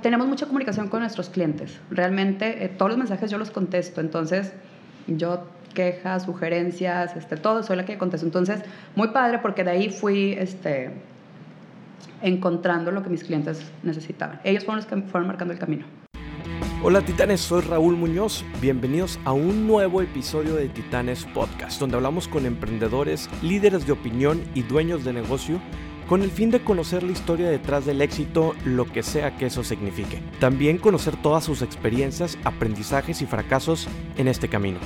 Tenemos mucha comunicación con nuestros clientes. Realmente eh, todos los mensajes yo los contesto. Entonces, yo quejas, sugerencias, este, todo, soy la que contesto. Entonces, muy padre porque de ahí fui este, encontrando lo que mis clientes necesitaban. Ellos fueron los que fueron marcando el camino. Hola Titanes, soy Raúl Muñoz. Bienvenidos a un nuevo episodio de Titanes Podcast, donde hablamos con emprendedores, líderes de opinión y dueños de negocio con el fin de conocer la historia detrás del éxito, lo que sea que eso signifique. También conocer todas sus experiencias, aprendizajes y fracasos en este camino.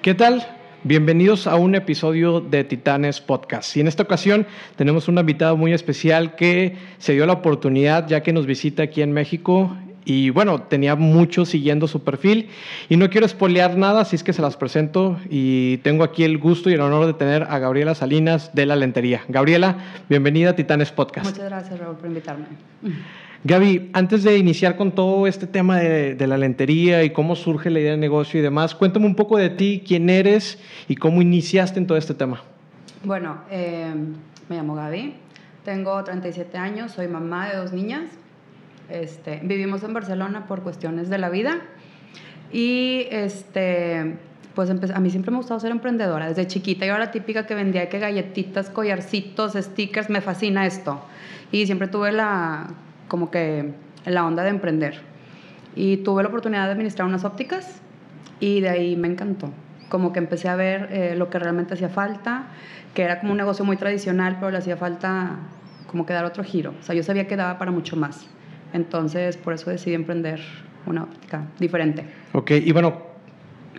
¿Qué tal? Bienvenidos a un episodio de Titanes Podcast. Y en esta ocasión tenemos una invitada muy especial que se dio la oportunidad ya que nos visita aquí en México y bueno, tenía mucho siguiendo su perfil y no quiero espolear nada, así es que se las presento y tengo aquí el gusto y el honor de tener a Gabriela Salinas de La Lentería. Gabriela, bienvenida a Titanes Podcast. Muchas gracias, Raúl, por invitarme. Gaby, antes de iniciar con todo este tema de, de, la lentería y cómo surge la idea de negocio y demás, cuéntame un poco de ti, quién eres y cómo iniciaste en todo este tema. Bueno, eh, me llamo Gaby, tengo 37 años, soy mamá de dos niñas este, vivimos en Barcelona por cuestiones de la vida y este, pues a mí siempre me ha gustado ser emprendedora. Desde chiquita yo era la típica que vendía que galletitas, collarcitos, stickers, me fascina esto. Y siempre tuve la, como que la onda de emprender. Y tuve la oportunidad de administrar unas ópticas y de ahí me encantó. Como que empecé a ver eh, lo que realmente hacía falta, que era como un negocio muy tradicional, pero le hacía falta como que dar otro giro. O sea, yo sabía que daba para mucho más. Entonces, por eso decidí emprender una óptica diferente. Ok, y bueno,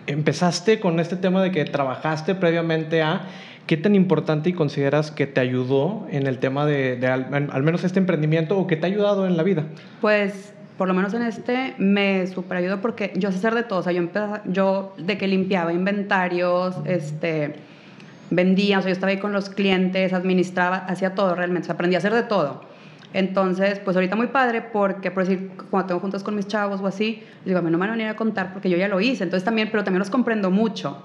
empezaste con este tema de que trabajaste previamente a... ¿Qué tan importante y consideras que te ayudó en el tema de, al, menos este emprendimiento o que te ha ayudado en la vida? Pues por lo menos en este me super ayudó porque yo sé hacer de todo, o sea, yo empecé, yo de que limpiaba inventarios, este, vendía, o sea, yo estaba ahí con los clientes, administraba, hacía todo realmente, o sea, aprendí a hacer de todo. Entonces, pues ahorita muy padre porque, por decir, cuando tengo juntas con mis chavos o así, digo, a mí no me van a venir a contar porque yo ya lo hice. Entonces también, pero también los comprendo mucho.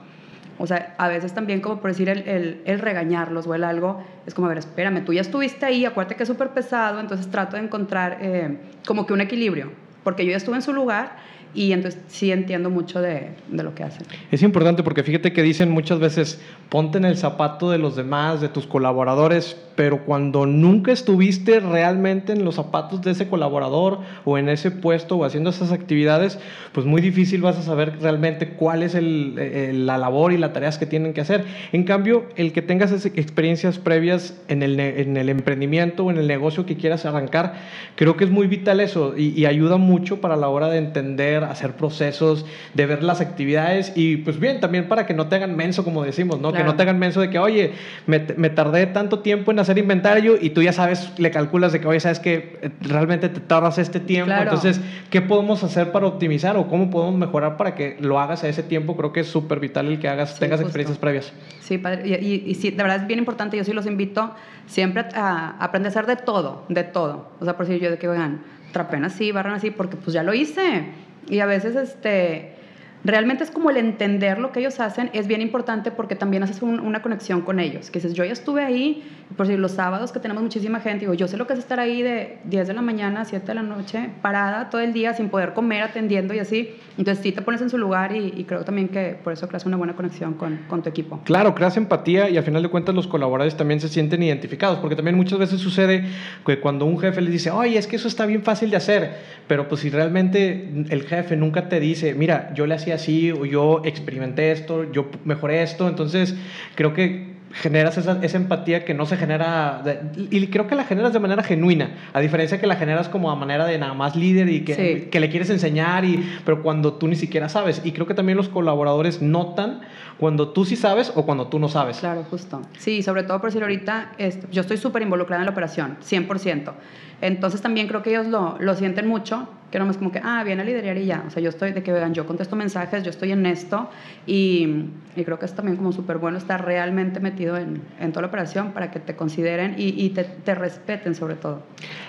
O sea, a veces también como por decir el, el, regañarlos o el algo, es como, a ver, espérame, tú ya estuviste ahí, acuérdate que es súper pesado, entonces trato de encontrar eh, como que un equilibrio, porque yo ya estuve en su lugar y entonces sí entiendo mucho de, de, lo que hacen. Es importante porque fíjate que dicen muchas veces, ponte en el zapato de los demás, de tus colaboradores, pero cuando nunca estuviste realmente en los zapatos de ese colaborador o en ese puesto o haciendo esas actividades, pues muy difícil vas a saber realmente cuál es el, la labor y las tareas que tienen que hacer. En cambio, el que tengas experiencias previas en el, en el emprendimiento o en el negocio que quieras arrancar, creo que es muy vital eso y, y ayuda mucho para la hora de entender hacer procesos, de ver las actividades y pues bien, también para que no te hagan menso, como decimos, ¿no? Que no te hagan menso de que, oye, me, me, tardé tanto tiempo en hacer inventario y tú ya sabes, le calculas de que, oye, sabes que realmente te tardas este tiempo. Entonces, ¿qué podemos hacer para optimizar o cómo podemos mejorar para que lo hagas a ese tiempo? Creo que es súper vital el que hagas, tengas experiencias previas. Sí, padre. Y, y, sí, de verdad es bien importante. Yo sí los invito siempre a, aprender a hacer de todo, de todo. O sea, por si yo de que, oigan, trapen así, barran así, porque pues ya lo hice. Y a veces, este, realmente es como el entender lo que ellos hacen es bien importante porque también haces una conexión con ellos. Que dices, yo ya estuve ahí, por si los sábados que tenemos muchísima gente, digo, yo sé lo que es estar ahí de 10 de la mañana a 7 de la noche, parada todo el día sin poder comer, atendiendo y así. Entonces sí te pones en su lugar y, creo también que por eso creas una buena conexión con, con, tu equipo. Claro, creas empatía y al final de cuentas los colaboradores también se sienten identificados, porque también muchas veces sucede que cuando un jefe les dice, oye, es que eso está bien fácil de hacer, pero pues si realmente el jefe nunca te dice, mira, yo le hacía así o yo experimenté esto, yo mejoré esto, entonces creo que generas esa, esa, empatía que no se genera, y creo que la generas de manera genuina, a diferencia que la generas como a manera de nada más líder y que, que le quieres enseñar, y, pero cuando tú ni siquiera sabes. Y creo que también los colaboradores notan cuando tú sí sabes o cuando tú no sabes. Claro, justo. Sí, sobre todo por decir ahorita, yo estoy súper involucrada en la operación, 100%. Entonces también creo que ellos lo, lo sienten mucho que no es como que, ah, viene a liderar y ya. O sea, yo estoy de que, vean, yo contesto mensajes, yo estoy en esto y, y creo que es también como súper bueno estar realmente metido en, en, toda la operación para que te consideren y, y te, te, respeten sobre todo.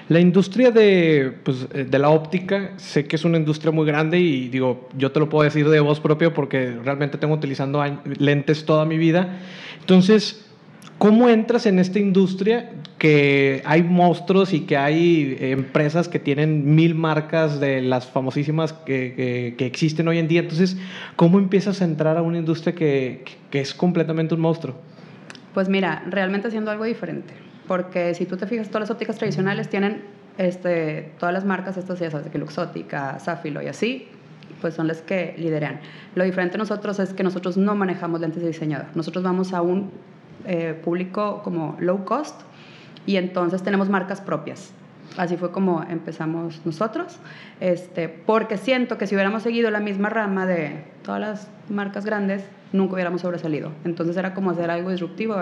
La industria de, pues, de la óptica, sé que es una industria muy grande y digo, yo te lo puedo decir de voz propia porque realmente tengo utilizando lentes toda mi vida. Entonces, ¿Cómo entras en esta industria que hay monstruos y que hay empresas que tienen mil marcas de las famosísimas que, que, existen hoy en día? Entonces, ¿cómo empiezas a entrar a una industria que, que es completamente un monstruo? Pues mira, realmente haciendo algo diferente. Porque si tú te fijas, todas las ópticas tradicionales tienen este, todas las marcas, estas ya sabes, que Luxótica, Safilo y así, pues son las que lideran. Lo diferente nosotros es que nosotros no manejamos lentes de diseñador. Nosotros vamos a un eh, público como low cost y entonces tenemos marcas propias. Así fue como empezamos nosotros, este, porque siento que si hubiéramos seguido la misma rama de todas las marcas grandes, nunca hubiéramos sobresalido. Entonces era como hacer algo disruptivo,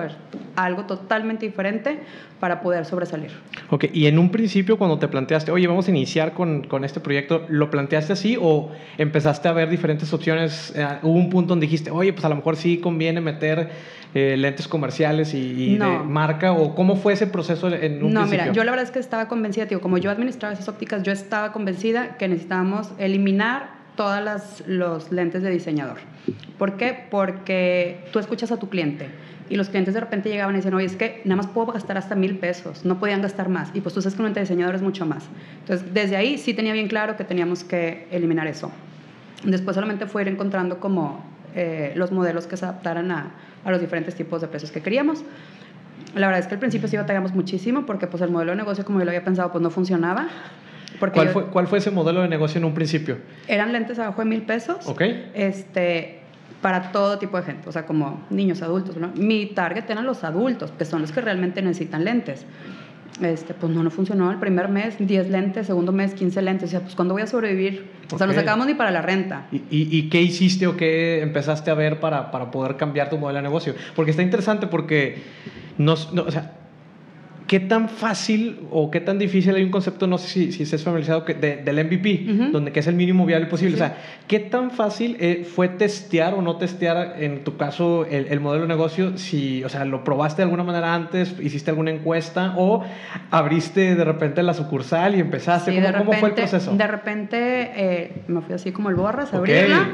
algo totalmente diferente para poder sobresalir. Ok, y en un principio cuando te planteaste, oye, vamos a iniciar con, con este proyecto, ¿lo planteaste así o empezaste a ver diferentes opciones? Eh, ¿Hubo un punto donde dijiste, oye, pues a lo mejor sí conviene meter eh, lentes comerciales y, de marca? ¿O cómo fue ese proceso en un no, principio? No, mira, yo la verdad es que estaba convencida, tío, como yo administraba esas ópticas, yo estaba convencida que necesitábamos eliminar todas los lentes de diseñador. ¿Por qué? Porque tú escuchas a tu cliente y los clientes de repente llegaban y decían, oye, es que nada más puedo gastar hasta mil pesos, no podían gastar más. Y pues tú sabes que un lente de diseñador es mucho más. Entonces, desde ahí sí tenía bien claro que teníamos que eliminar eso. Después solamente fue ir encontrando como eh, los modelos que se adaptaran a, a, los diferentes tipos de precios que queríamos. La verdad es que al principio sí batallamos muchísimo porque pues el modelo de negocio como yo lo había pensado pues no funcionaba. ¿Cuál, fue, ¿Cuál fue ese modelo de negocio en un principio? Eran lentes abajo de mil pesos. Ok. Este, para todo tipo de gente, o sea, como niños, adultos. Mi target eran los adultos, que son los que realmente necesitan lentes. Este, pues no, no funcionó. El primer mes, 10 lentes, segundo mes, 15 lentes. O sea, pues ¿cuándo voy a sobrevivir? O sea, no sacábamos ni para la renta. ¿Y, y, qué hiciste o qué empezaste a ver para, para, poder cambiar tu modelo de negocio? Porque está interesante porque, nos, no, o sea, ¿qué tan fácil o qué tan difícil hay un concepto, no sé si, si estés familiarizado, que del MVP, donde que es el mínimo viable posible? O sea, ¿qué tan fácil eh, fue testear o no testear, en tu caso, el, modelo de negocio? Si, o sea, ¿lo probaste de alguna manera antes? ¿Hiciste alguna encuesta? ¿O abriste de repente la sucursal y empezaste? ¿Cómo, fue el proceso? De repente eh, me fui así como el borras abrirla.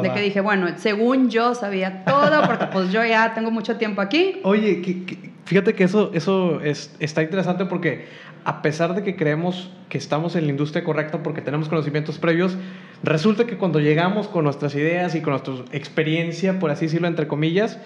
de que dije, bueno, según yo sabía todo, porque pues yo ya tengo mucho tiempo aquí. Oye, ¿qué, Fíjate que eso, eso es, está interesante porque a pesar de que creemos que estamos en la industria correcta porque tenemos conocimientos previos, resulta que cuando llegamos con nuestras ideas y con nuestra experiencia, por así decirlo, entre comillas,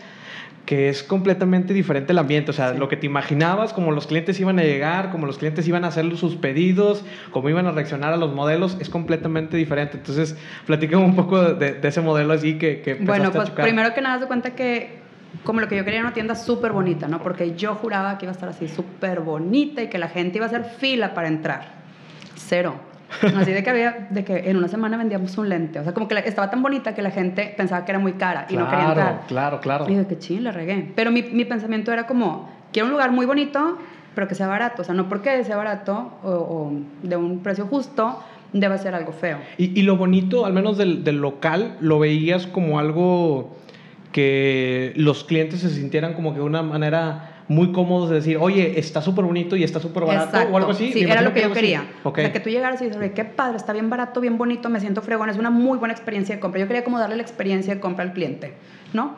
que es completamente diferente el ambiente. O sea, lo que te imaginabas, como los clientes iban a llegar, como los clientes iban a hacer sus pedidos, cómo iban a reaccionar a los modelos, es completamente diferente. Entonces, platícame un poco de, ese modelo así que, que Bueno, pues primero que nada, de cuenta que como lo que yo quería era una tienda súper bonita, ¿no? Porque yo juraba que iba a estar así súper bonita y que la gente iba a hacer fila para entrar. Cero. Así de que había, de que en una semana vendíamos un lente. O sea, como que estaba tan bonita que la gente pensaba que era muy cara y no quería entrar. Claro, claro. Y dije, que ching, le regué. Pero mi, mi, pensamiento era como, quiero un lugar muy bonito, pero que sea barato. O sea, no porque sea barato o, o de un precio justo, debe ser algo feo. Y, y lo bonito, al menos del, del local, lo veías como algo que los clientes se sintieran como que de una manera muy cómodos de decir, oye, está súper bonito y está súper barato o algo así. Sí, era lo que, yo quería. O sea, que tú llegaras y dices, qué padre, está bien barato, bien bonito, me siento fregón, es una muy buena experiencia de compra. Yo quería como darle la experiencia de compra al cliente, ¿no?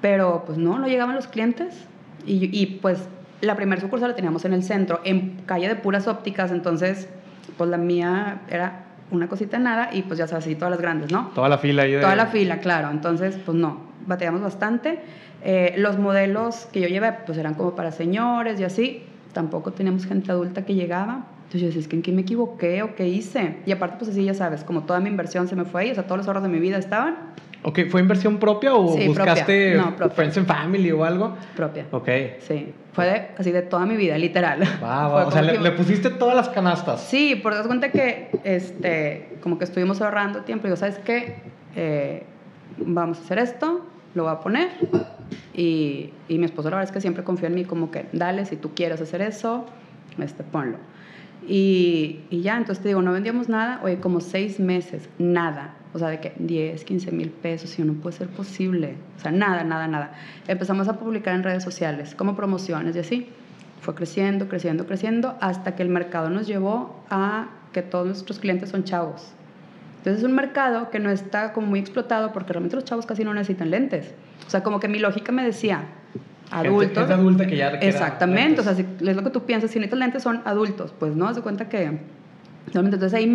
Pero pues no, no llegaban los clientes y, y pues la primera sucursal la teníamos en el centro, en calle de puras ópticas, entonces pues la mía era una cosita nada y pues ya sabes, así todas las grandes, ¿no? Toda la fila ahí. Toda la fila, claro. Entonces, pues no, batallamos bastante. Eh, los modelos que yo llevé, pues eran como para señores y así. Tampoco teníamos gente adulta que llegaba. Entonces yo decía, es que en qué me equivoqué o qué hice. Y aparte, pues así, ya sabes, como toda mi inversión se me fue ahí, o sea, todos los ahorros de mi vida estaban. Ok, ¿fue inversión propia o buscaste Friends and Family o algo? Propia. Ok. Sí, fue así de toda mi vida, literal. Wow, o sea, le, pusiste todas las canastas. Sí, por das cuenta que, este, como que estuvimos ahorrando tiempo. Y yo, ¿sabes qué? Eh, vamos a hacer esto, lo voy a poner. Y, y, mi esposo la verdad es que siempre confió en mí como que, dale, si tú quieres hacer eso, este, ponlo. Y, y ya, entonces te digo, no vendíamos nada, oye, como seis meses, nada. O sea, de que 10, 15 mil pesos, y no puede ser posible. O sea, nada, nada, nada. Empezamos a publicar en redes sociales, como promociones y así. Fue creciendo, creciendo, creciendo, hasta que el mercado nos llevó a que todos nuestros clientes son chavos. Entonces es un mercado que no está como muy explotado porque realmente los chavos casi no necesitan lentes. O sea, como que mi lógica me decía, adultos. Gente, adulta que ya Exactamente, o sea, si es lo que tú piensas, si necesitas lentes son adultos, pues no, haz de cuenta que... Entonces ahí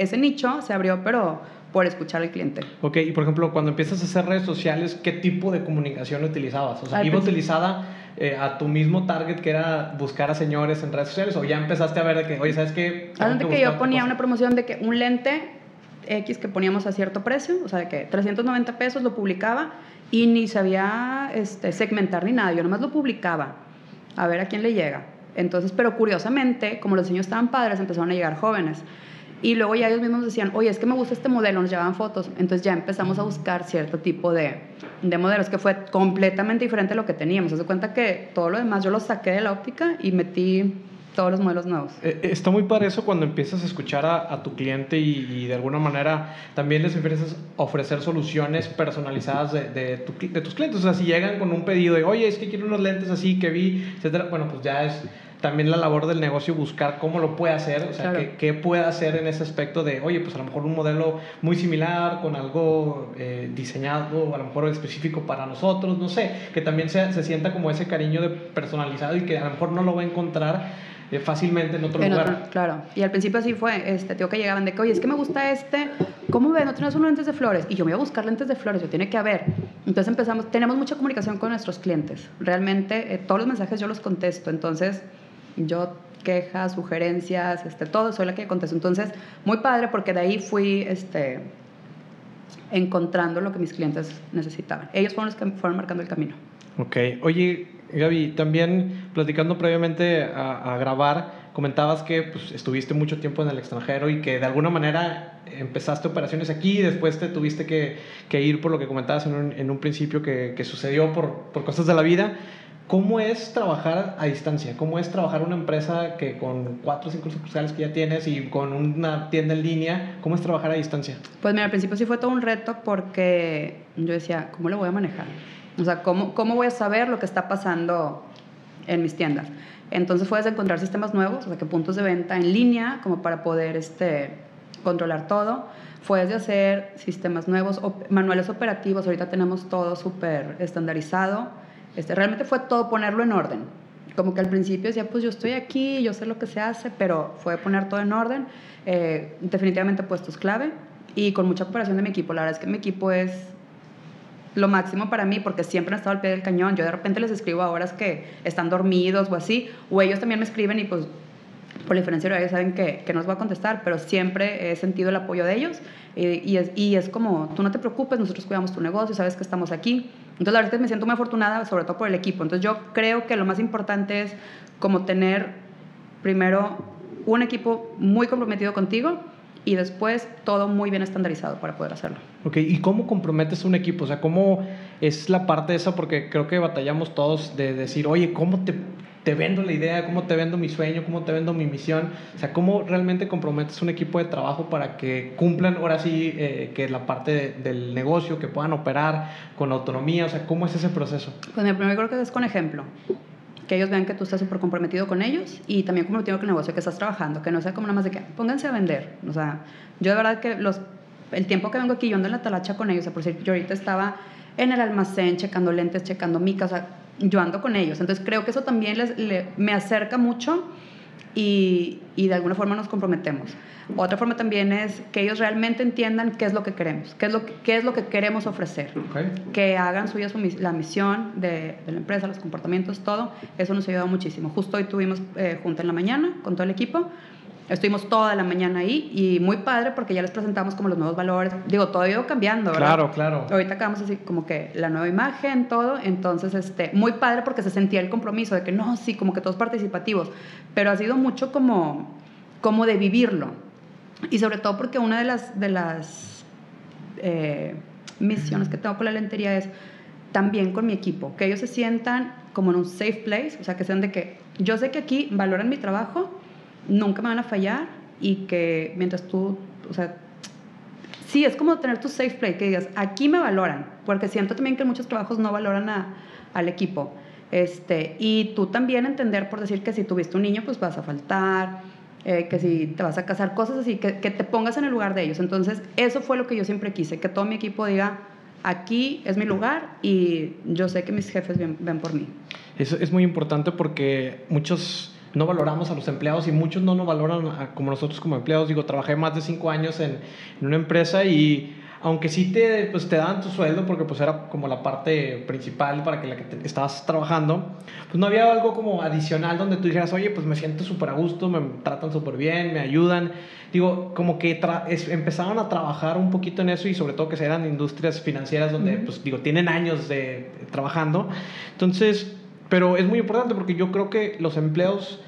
ese nicho se abrió, pero por escuchar al cliente. Ok, y por ejemplo, cuando empiezas a hacer redes sociales, ¿qué tipo de comunicación utilizabas? O sea, ¿iba utilizada eh, a tu mismo target que era buscar a señores en redes sociales o ya empezaste a ver de que, oye, ¿sabes qué? Antes que yo ponía una promoción de que un lente X que poníamos a cierto precio, o sea, de que 390 pesos lo publicaba y ni sabía este, segmentar ni nada, yo nomás lo publicaba a ver a quién le llega. Entonces, pero curiosamente, como los diseños estaban padres, empezaron a llegar jóvenes. Y luego ya ellos mismos decían, oye, es que me gusta este modelo, nos llevaban fotos. Entonces ya empezamos a buscar cierto tipo de, de modelos que fue completamente diferente a lo que teníamos. Se cuenta que todo lo demás yo lo saqué de la óptica y metí todos los modelos nuevos. Eh, eh, está muy para eso cuando empiezas a escuchar a, tu cliente y, de alguna manera también les a ofrecer soluciones personalizadas de, de, tus clientes. O sea, si llegan con un pedido de, oye, es que quiero unos lentes así que vi, etcétera, bueno, pues ya es también la labor del negocio buscar cómo lo puede hacer, o sea, qué, puede hacer en ese aspecto de, oye, pues a lo mejor un modelo muy similar, con algo eh, diseñado, a lo mejor específico para nosotros, no sé, que también se, se sienta como ese cariño de personalizado y que a lo mejor no lo va a encontrar fácilmente en otro lugar. claro, y al principio así fue, este, tío que llegaban de que, oye, es que me gusta este, ¿cómo ves? ¿No tienes unos lentes de flores? Y yo me voy a buscar lentes de flores, yo tiene que haber. Entonces empezamos, tenemos mucha comunicación con nuestros clientes, realmente eh, todos los mensajes yo los contesto, entonces yo quejas, sugerencias, este, todo, soy la que contesto. Entonces, muy padre porque de ahí fui este, encontrando lo que mis clientes necesitaban. Ellos fueron los que fueron marcando el camino. Ok, oye, Gaby, también platicando previamente a, grabar, comentabas que pues, estuviste mucho tiempo en el extranjero y que de alguna manera empezaste operaciones aquí y después te tuviste que, ir por lo que comentabas en un, principio que, que sucedió por, por, cosas de la vida. ¿Cómo es trabajar a distancia? ¿Cómo es trabajar una empresa que con cuatro o cinco sucursales que ya tienes y con una tienda en línea, ¿cómo es trabajar a distancia? Pues mira, al principio sí fue todo un reto porque yo decía, ¿cómo lo voy a manejar? O sea, ¿cómo, cómo voy a saber lo que está pasando en mis tiendas? Entonces fue desde encontrar sistemas nuevos, o sea, que puntos de venta en línea, como para poder este, controlar todo. Fue desde hacer sistemas nuevos, manuales operativos, ahorita tenemos todo súper estandarizado este, realmente fue todo ponerlo en orden. Como que al principio decía, pues yo estoy aquí, yo sé lo que se hace, pero fue poner todo en orden. Eh, definitivamente puestos clave y con mucha cooperación de mi equipo. La verdad es que mi equipo es lo máximo para mí porque siempre han estado al pie del cañón. Yo de repente les escribo a horas que están dormidos o así, o ellos también me escriben y pues por la diferencia ellos saben que, que no voy a contestar, pero siempre he sentido el apoyo de ellos y, y, es, y es como, tú no te preocupes, nosotros cuidamos tu negocio, sabes que estamos aquí. Entonces, la verdad es que me siento muy afortunada, sobre todo por el equipo. Entonces, yo creo que lo más importante es como tener primero un equipo muy comprometido contigo y después todo muy bien estandarizado para poder hacerlo. Ok, ¿y cómo comprometes un equipo? O sea, ¿cómo es la parte de esa? Porque creo que batallamos todos de decir, oye, ¿cómo te te vendo la idea, cómo te vendo mi sueño, cómo te vendo mi misión, o sea, cómo realmente comprometes un equipo de trabajo para que cumplan ahora sí eh, que la parte del negocio, que puedan operar con autonomía, o sea, ¿cómo es ese proceso? Pues mi primero creo que es con ejemplo, que ellos vean que tú estás súper comprometido con ellos y también comprometido con el negocio que estás trabajando, que no sea como nada más de que pónganse a vender, o sea, yo de verdad que los, el tiempo que vengo aquí, yo ando en la talacha con ellos, o sea, por decir, yo ahorita estaba en el almacén checando lentes, checando micas, o sea, yo ando con ellos. Entonces creo que eso también les, me acerca mucho y, y, de alguna forma nos comprometemos. Otra forma también es que ellos realmente entiendan qué es lo que queremos, qué es lo que, qué es lo que queremos ofrecer, que hagan suya su, la misión de, de, la empresa, los comportamientos, todo. Eso nos ha ayudado muchísimo. Justo hoy tuvimos eh, junta en la mañana con todo el equipo Estuvimos toda la mañana ahí y muy padre porque ya les presentamos como los nuevos valores. Digo, todo ha ido cambiando, ¿verdad? Claro, claro. Ahorita acabamos así como que la nueva imagen, todo. Entonces, este, muy padre porque se sentía el compromiso de que no, sí, como que todos participativos. Pero ha sido mucho como, como de vivirlo. Y sobre todo porque una de las, de las eh, misiones que tengo con la lentería es también con mi equipo, que ellos se sientan como en un safe place, o sea, que sean de que yo sé que aquí valoran mi trabajo nunca me van a fallar y que mientras tú, o sea, sí, es como tener tu safe play, que digas, aquí me valoran, porque siento también que muchos trabajos no valoran a, al equipo. Este, y tú también entender por decir que si tuviste un niño, pues vas a faltar, eh, que si te vas a casar, cosas así, que, que, te pongas en el lugar de ellos. Entonces, eso fue lo que yo siempre quise, que todo mi equipo diga, aquí es mi lugar y yo sé que mis jefes ven, ven por mí. Eso es muy importante porque muchos no valoramos a los empleados y muchos no nos valoran como nosotros como empleados. Digo, trabajé más de cinco años en, en una empresa y aunque sí te, pues, te daban tu sueldo porque pues era como la parte principal para que la que estabas trabajando, pues no había algo como adicional donde tú dijeras, oye, pues me siento súper a gusto, me tratan súper bien, me ayudan. Digo, como que empezaron a trabajar un poquito en eso y sobre todo que eran industrias financieras donde, pues digo, tienen años de trabajando. Entonces, pero es muy importante porque yo creo que los empleos...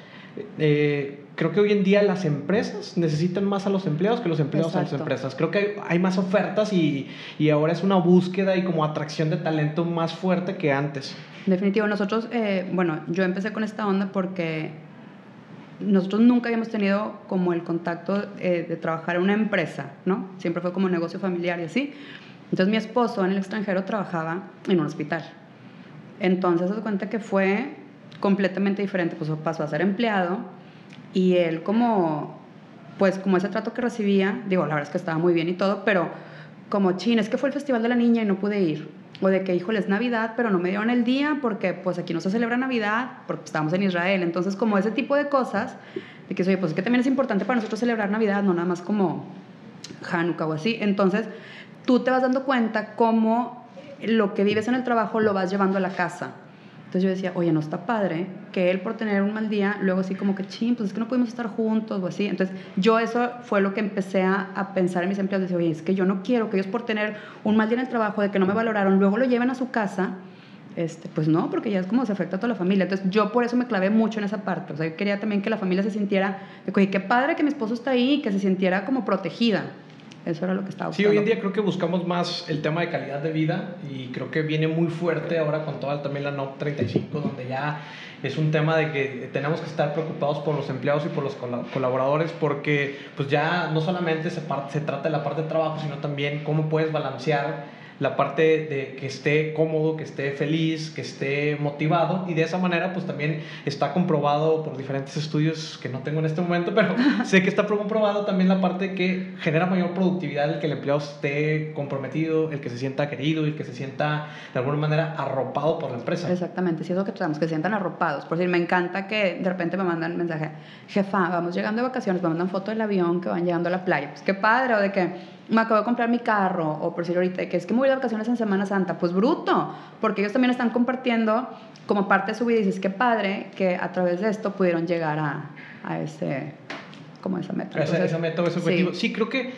Eh, creo que hoy en día las empresas necesitan más a los empleados que los empleados a las empresas. Creo que hay, más ofertas y, y, ahora es una búsqueda y como atracción de talento más fuerte que antes. Definitivo, nosotros, eh, bueno, yo empecé con esta onda porque nosotros nunca habíamos tenido como el contacto eh, de trabajar en una empresa, ¿no? Siempre fue como negocio familiar y así. Entonces mi esposo en el extranjero trabajaba en un hospital. Entonces se cuenta que fue completamente diferente, pues pasó a ser empleado y él como, pues como ese trato que recibía, digo, la verdad es que estaba muy bien y todo, pero como, chin, es que fue el Festival de la Niña y no pude ir. O de que, híjole, es Navidad, pero no me dieron el día porque pues aquí no se celebra Navidad, porque estábamos en Israel. Entonces, como ese tipo de cosas, de que, oye, pues es que también es importante para nosotros celebrar Navidad, no nada más como Hanukkah o así. Entonces, tú te vas dando cuenta cómo lo que vives en el trabajo lo vas llevando a la casa. Entonces yo decía, oye, no está padre que él por tener un mal día, luego así como que, ching, pues es que no podemos estar juntos o así. Entonces yo eso fue lo que empecé a, pensar en mis empleados. Decía, oye, es que yo no quiero que ellos por tener un mal día en el trabajo, de que no me valoraron, luego lo lleven a su casa. Este, pues no, porque ya es como se afecta a toda la familia. Entonces yo por eso me clavé mucho en esa parte. O sea, yo quería también que la familia se sintiera, de, oye, qué padre que mi esposo está ahí, que se sintiera como protegida. Eso era lo que estaba buscando. Sí, hoy en día creo que buscamos más el tema de calidad de vida y creo que viene muy fuerte ahora con toda también la NOP 35, donde ya es un tema de que tenemos que estar preocupados por los empleados y por los colaboradores porque pues ya no solamente se, se trata de la parte de trabajo, sino también cómo puedes balancear la parte de que esté cómodo, que esté feliz, que esté motivado y de esa manera pues también está comprobado por diferentes estudios que no tengo en este momento, pero sé que está comprobado también la parte que genera mayor productividad el que el empleado esté comprometido, el que se sienta querido y que se sienta de alguna manera arropado por la empresa. Exactamente, si es lo que tratamos, que se sientan arropados. Por decir, me encanta que de repente me mandan mensaje, jefa, vamos llegando de vacaciones, me mandan foto del avión que van llegando a la playa. Pues qué padre, o de que me acabo de comprar mi carro, o por decir ahorita que es que me voy de vacaciones en Semana Santa, pues bruto, porque ellos también están compartiendo como parte de su vida y dices, qué padre que a través de esto pudieron llegar a, a ese, como esa meta. esa, meta o ese objetivo. sí, creo que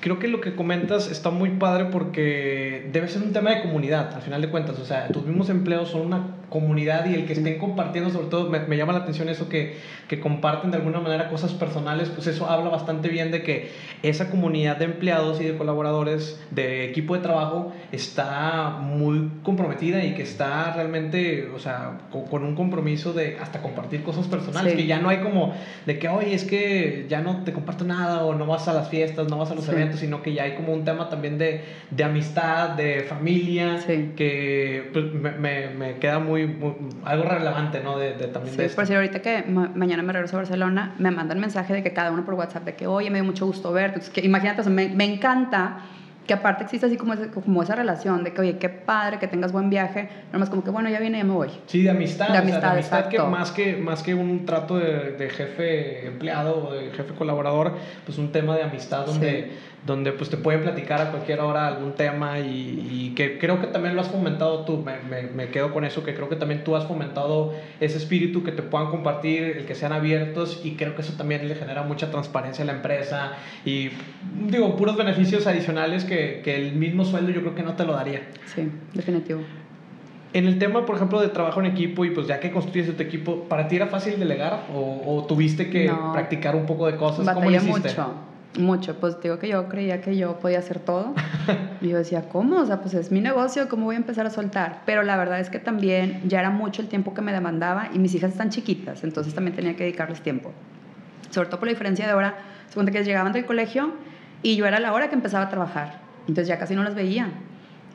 creo que lo que comentas está muy padre porque debe ser un tema de comunidad, al final de cuentas. O sea, tus mismos empleos son una comunidad y el que estén compartiendo, sobre todo, me, llama la atención eso que, que, comparten de alguna manera cosas personales, pues eso habla bastante bien de que esa comunidad de empleados y de colaboradores, de equipo de trabajo, está muy comprometida y que está realmente, o sea, con, un compromiso de hasta compartir cosas personales, que ya no hay como de que, oye, es que ya no te comparto nada o no vas a las fiestas, no vas a los eventos sino que ya hay como un tema también de, de amistad, de familia, que pues, me, me, queda muy, algo relevante, ¿no? De, de también sí, por decir, ahorita que mañana me regreso a Barcelona, me mandan mensaje de que cada uno por WhatsApp de que, oye, me dio mucho gusto verte. que, imagínate, me, me encanta que aparte existe así como, como esa relación de que, oye, qué padre que tengas buen viaje, nada más como que, bueno, ya viene, ya me voy. Sí, de amistad. De amistad, de amistad que más, que más que un trato de, de, jefe empleado o de jefe colaborador, pues un tema de amistad donde donde pues te pueden platicar a cualquier hora algún tema y, que creo que también lo has fomentado tú, me, me, quedo con eso, que creo que también tú has fomentado ese espíritu que te puedan compartir, el que sean abiertos y creo que eso también le genera mucha transparencia a la empresa y digo, puros beneficios adicionales que, que el mismo sueldo yo creo que no te lo daría. Sí, definitivo. En el tema, por ejemplo, de trabajo en equipo y pues ya que construyes tu equipo, ¿para ti era fácil delegar o, o tuviste que practicar un poco de cosas? ¿Cómo lo hiciste? mucho mucho, pues digo que yo creía que yo podía hacer todo. Y yo decía, ¿cómo? O sea, pues es mi negocio, ¿cómo voy a empezar a soltar? Pero la verdad es que también ya era mucho el tiempo que me demandaba y mis hijas están chiquitas, entonces también tenía que dedicarles tiempo. Sobre todo por la diferencia de hora, según que llegaban del colegio y yo era la hora que empezaba a trabajar. Entonces ya casi no las veía.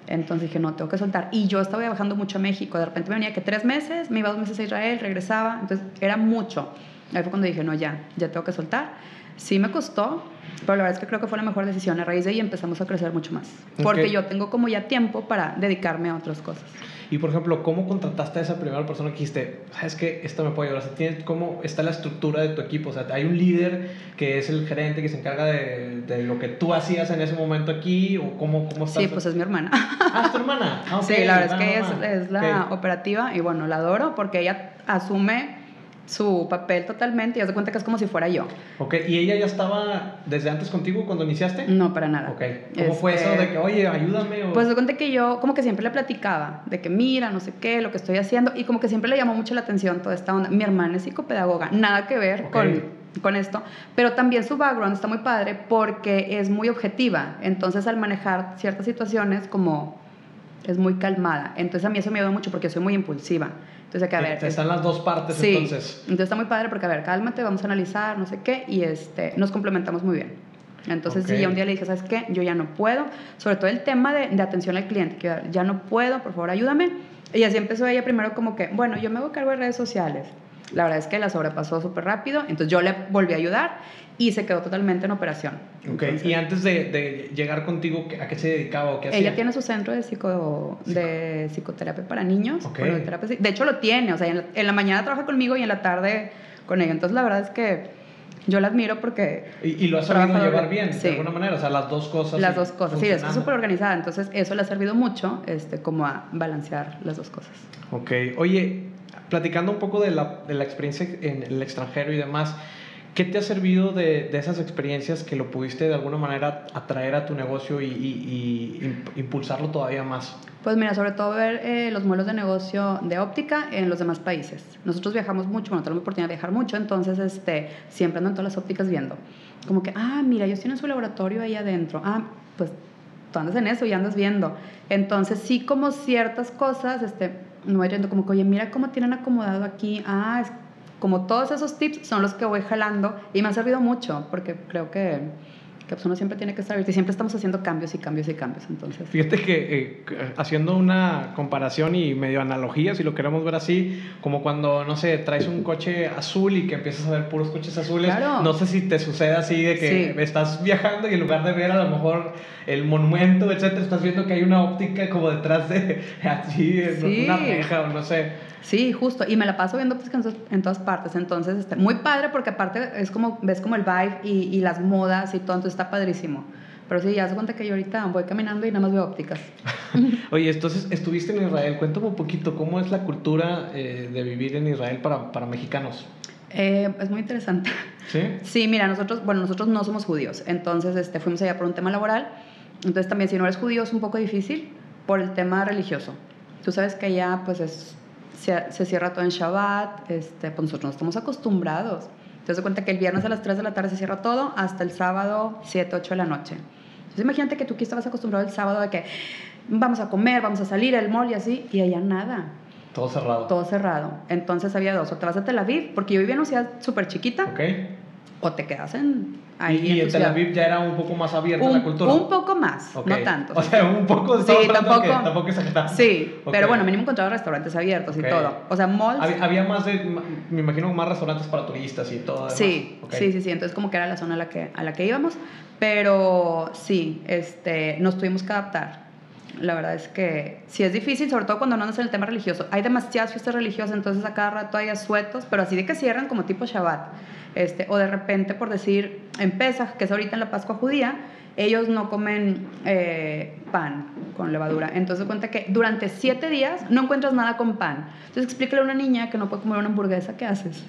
Entonces dije, no, tengo que soltar. Y yo estaba viajando mucho a México. De repente me venía que tres meses, me iba dos meses a Israel, regresaba. Entonces era mucho. Ahí fue cuando dije, no, ya, ya tengo que soltar. Sí me costó, pero la verdad es que creo que fue la mejor decisión. A raíz de ahí empezamos a crecer mucho más. Porque Ok. yo tengo como ya tiempo para dedicarme a otras cosas. Y por ejemplo, ¿cómo contrataste a esa primera persona que dijiste, sabes que esto me puede ayudar? O sea, ¿tienes- ¿cómo está la estructura de tu equipo? O sea, hay un líder que es el gerente que se encarga de, de lo que tú hacías en ese momento aquí, o cómo, cómo estás? Sí, pues es mi hermana. Ah, es tu hermana. Ah, ok, sí, la verdad es que ella va. es, es la Ok. operativa y bueno, la adoro porque ella asume su papel totalmente y hace cuenta que es como si fuera yo. Ok, ¿y ella ya estaba desde antes contigo cuando iniciaste? No, para nada. Ok, ¿cómo fue eso de que, oye, ayúdame? O... Pues de cuenta que yo como que siempre le platicaba de que mira, no sé qué, lo que estoy haciendo y como que siempre le llamó mucho la atención toda esta onda. Mi hermana es psicopedagoga, nada que ver con, con esto, pero también su background está muy padre porque es muy objetiva, entonces al manejar ciertas situaciones como es muy calmada, entonces a mí eso me ayuda mucho porque yo soy muy impulsiva. Entonces, que a ver, están las dos partes Sí, entonces. entonces está muy padre porque, a ver, cálmate, vamos a analizar, no sé qué, y este, nos complementamos muy bien. Entonces, Ok. sí, ya un día le dije, ¿sabes qué? Yo ya no puedo, sobre todo el tema de, de atención al cliente, que ya no puedo, por favor, ayúdame. Y así empezó ella primero como que, bueno, yo me hago cargo de redes sociales. La verdad es que la sobrepasó súper rápido, entonces yo le volví a ayudar y se quedó totalmente en operación. Ok, Entonces, y antes de, de llegar contigo, ¿a qué se dedicaba o qué hacía? ella tiene su centro de, psico, de psicoterapia para niños. Ok. bueno, de, terapia de hecho, lo tiene. O sea, en la, en la mañana trabaja conmigo y en la tarde con ella. Entonces, la verdad es que yo la admiro porque Y, y lo has sabido llevar bien, Sí. de alguna manera, o sea, las dos cosas. las dos cosas. Sí, es súper organizada. Entonces, eso le ha servido mucho este, como a balancear las dos cosas. Ok, oye, platicando un poco de la, de la experiencia en el extranjero y demás, ¿qué te ha servido de, de esas experiencias que lo pudiste de alguna manera atraer a tu negocio y, y- y imp- impulsarlo todavía más? Pues mira, sobre todo ver eh, los modelos de negocio de óptica en los demás países. Nosotros viajamos mucho, bueno, tenemos la oportunidad de viajar mucho, entonces este, siempre ando en todas las ópticas viendo. Como que, ah, mira, ellos tienen su laboratorio ahí adentro. Ah, pues tú andas en eso y andas viendo. Entonces sí como ciertas cosas, este, me voy viendo como que, oye, mira cómo tienen acomodado aquí. Ah, es como todos esos tips son los que voy jalando y me han servido mucho porque creo que, que pues uno siempre tiene que estar abierto y siempre estamos haciendo cambios y cambios y cambios. Entonces, Fíjate que eh, haciendo una comparación y medio analogía, si lo queremos ver así, como cuando, no sé, traes un coche azul y que empiezas a ver puros coches azules, Claro. no sé si te sucede así de que Sí. estás viajando y en lugar de ver a lo mejor el monumento, etcétera, estás viendo que hay una óptica como detrás de así, Sí. una reja o no sé. Sí, justo. Y me la paso viendo pues, en, to- en todas partes. Entonces, este, muy padre porque aparte es como, ves como el vibe y, y las modas y todo, entonces está padrísimo. Pero sí, ya se cuenta que yo ahorita voy caminando y nada más veo ópticas. Oye, entonces estuviste en Israel, cuéntame un poquito, ¿cómo es la cultura eh, de vivir en Israel para, para mexicanos? Eh, es muy interesante. ¿Sí? Sí, mira, nosotros, bueno, nosotros no somos judíos, entonces este, fuimos allá por un tema laboral. Entonces también si no eres judío es un poco difícil por el tema religioso. Tú sabes que allá pues es, se, se cierra todo en Shabbat, este, pues nosotros no estamos acostumbrados. Das cuenta que el viernes a las 3 de la tarde se cierra todo hasta el sábado 7, 8 de la noche. Entonces imagínate que tú aquí estabas acostumbrado el sábado de que vamos a comer, vamos a salir al mall y así, y allá nada Todo cerrado. todo cerrado. Entonces había dos, o te vas a Tel Aviv, porque yo vivía en una ciudad súper chiquita, ¿Ok? O te quedas en, Y, ahí y en en tu Tel. Aviv ya era un poco más abierta un, la cultura. un poco más, Ok. no tanto. O sea, un poco, Sí, tampoco. que tampoco exageramos. Sí, Ok. pero bueno, mínimo encontraba restaurantes abiertos Ok. y todo. O sea, malls. Había, había más de, me imagino, más restaurantes para turistas y todo. además. Sí, sí, sí, sí. Entonces como que era la zona a la que, a la que íbamos. Pero sí, este, nos tuvimos que adaptar. La verdad es que sí es difícil, sobre todo cuando no andas en el tema religioso. Hay demasiadas fiestas religiosas, entonces a cada rato hay asuetos, pero así de que cierran como tipo Shabbat. Este, o de repente, por decir, en Pesach, que es ahorita en la Pascua judía, ellos no comen eh, pan con levadura. Entonces cuenta que durante siete días no encuentras nada con pan. Entonces explícale a una niña que no puede comer una hamburguesa, ¿qué haces?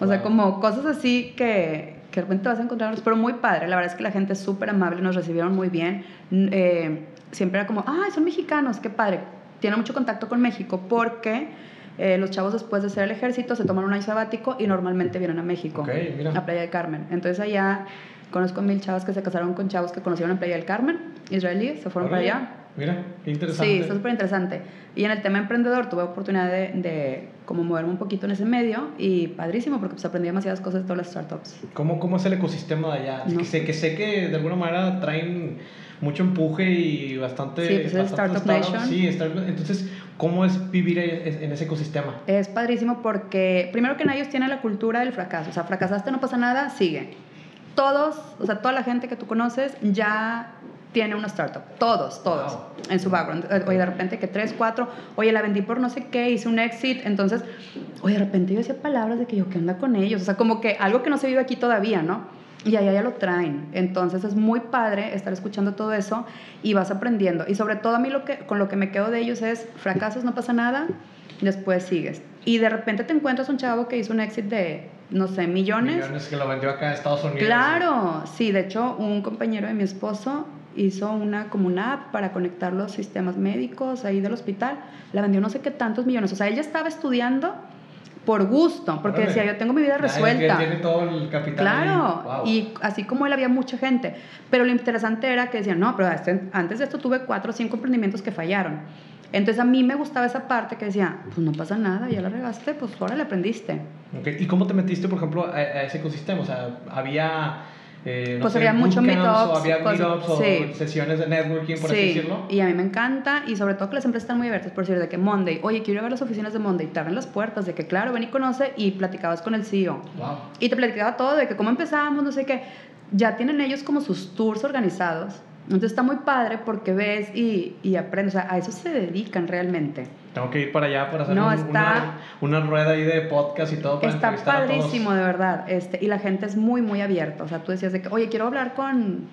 O sea, Wow. como cosas así que, que de repente te vas a encontrar, pero muy padre. La verdad es que la gente es súper amable, nos recibieron muy bien. Eh, siempre era como, ay, son mexicanos, qué padre. Tiene mucho contacto con México porque eh, los chavos después de hacer el ejército se toman un año sabático y normalmente vienen a México, Ok, mira. a Playa del Carmen. Entonces allá conozco mil chavas que se casaron con chavos que conocieron en Playa del Carmen, israelíes, se fueron para allá. Mira, qué interesante. Sí, está súper interesante. Y en el tema emprendedor tuve oportunidad de, de como moverme un poquito en ese medio y padrísimo porque pues aprendí demasiadas cosas de todas las startups. ¿Cómo, ¿Cómo es el ecosistema de allá? Es No que, sé, que sé que de alguna manera traen mucho empuje y bastante... Sí, pues es bastante Startup startups. Nation. Sí, startup- entonces, ¿Cómo es vivir en ese ecosistema? Es padrísimo porque, primero que nada, ellos tienen la cultura del fracaso. O sea, fracasaste, no pasa nada, sigue. Todos, o sea, toda la gente que tú conoces ya tiene una startup. Todos, todos. En su background. Eh, oye, de repente que tres, cuatro. Oye, la vendí por no sé qué, hice un exit. Entonces, oye, de repente yo decía palabras de que yo, ¿qué onda con ellos? O sea, como que algo que no se vive aquí todavía, ¿no? Y allá ya lo traen. Entonces es muy padre estar escuchando todo eso y vas aprendiendo. Y sobre todo a mí lo que, con lo que me quedo de ellos es, fracasos, no pasa nada, después sigues. Y de repente te encuentras un chavo que hizo un exit de, no sé, millones. Millones que lo vendió acá en Estados Unidos. Claro, sí. De hecho, un compañero de mi esposo hizo una como una app para conectar los sistemas médicos ahí del hospital. La vendió no sé qué tantos millones. O sea, ella estaba estudiando por gusto, porque decía, yo tengo mi vida resuelta. tiene todo el capital. Claro, y así como él había mucha gente. Pero lo interesante era que decían, no, pero antes de esto tuve cuatro o cinco emprendimientos que fallaron. Entonces a mí me gustaba esa parte que decía, pues no pasa nada, ya la regaste, pues ahora le aprendiste. ¿Y cómo te metiste, por ejemplo, a, a ese ecosistema? O sea, había eh, pues había mucho meetups. O había meetups o sesiones de networking, por así decirlo. Y a mí me encanta, y sobre todo que las empresas están muy abiertas, por decir, de que Monday, oye, quiero ir a ver las oficinas de Monday, te abren las puertas, de que claro, ven y conoce, y platicabas con el CEO. Wow. Y te platicaba todo, de que cómo empezábamos, no sé qué. Ya tienen ellos como sus tours organizados entonces está muy padre porque ves y, y aprendes, o sea, a eso se dedican realmente. Tengo que ir para allá para hacer una, una, rueda ahí de podcast y todo. Para está padrísimo, de verdad. Este, y la gente es muy, muy abierta. O sea, tú decías de que, oye, quiero hablar con,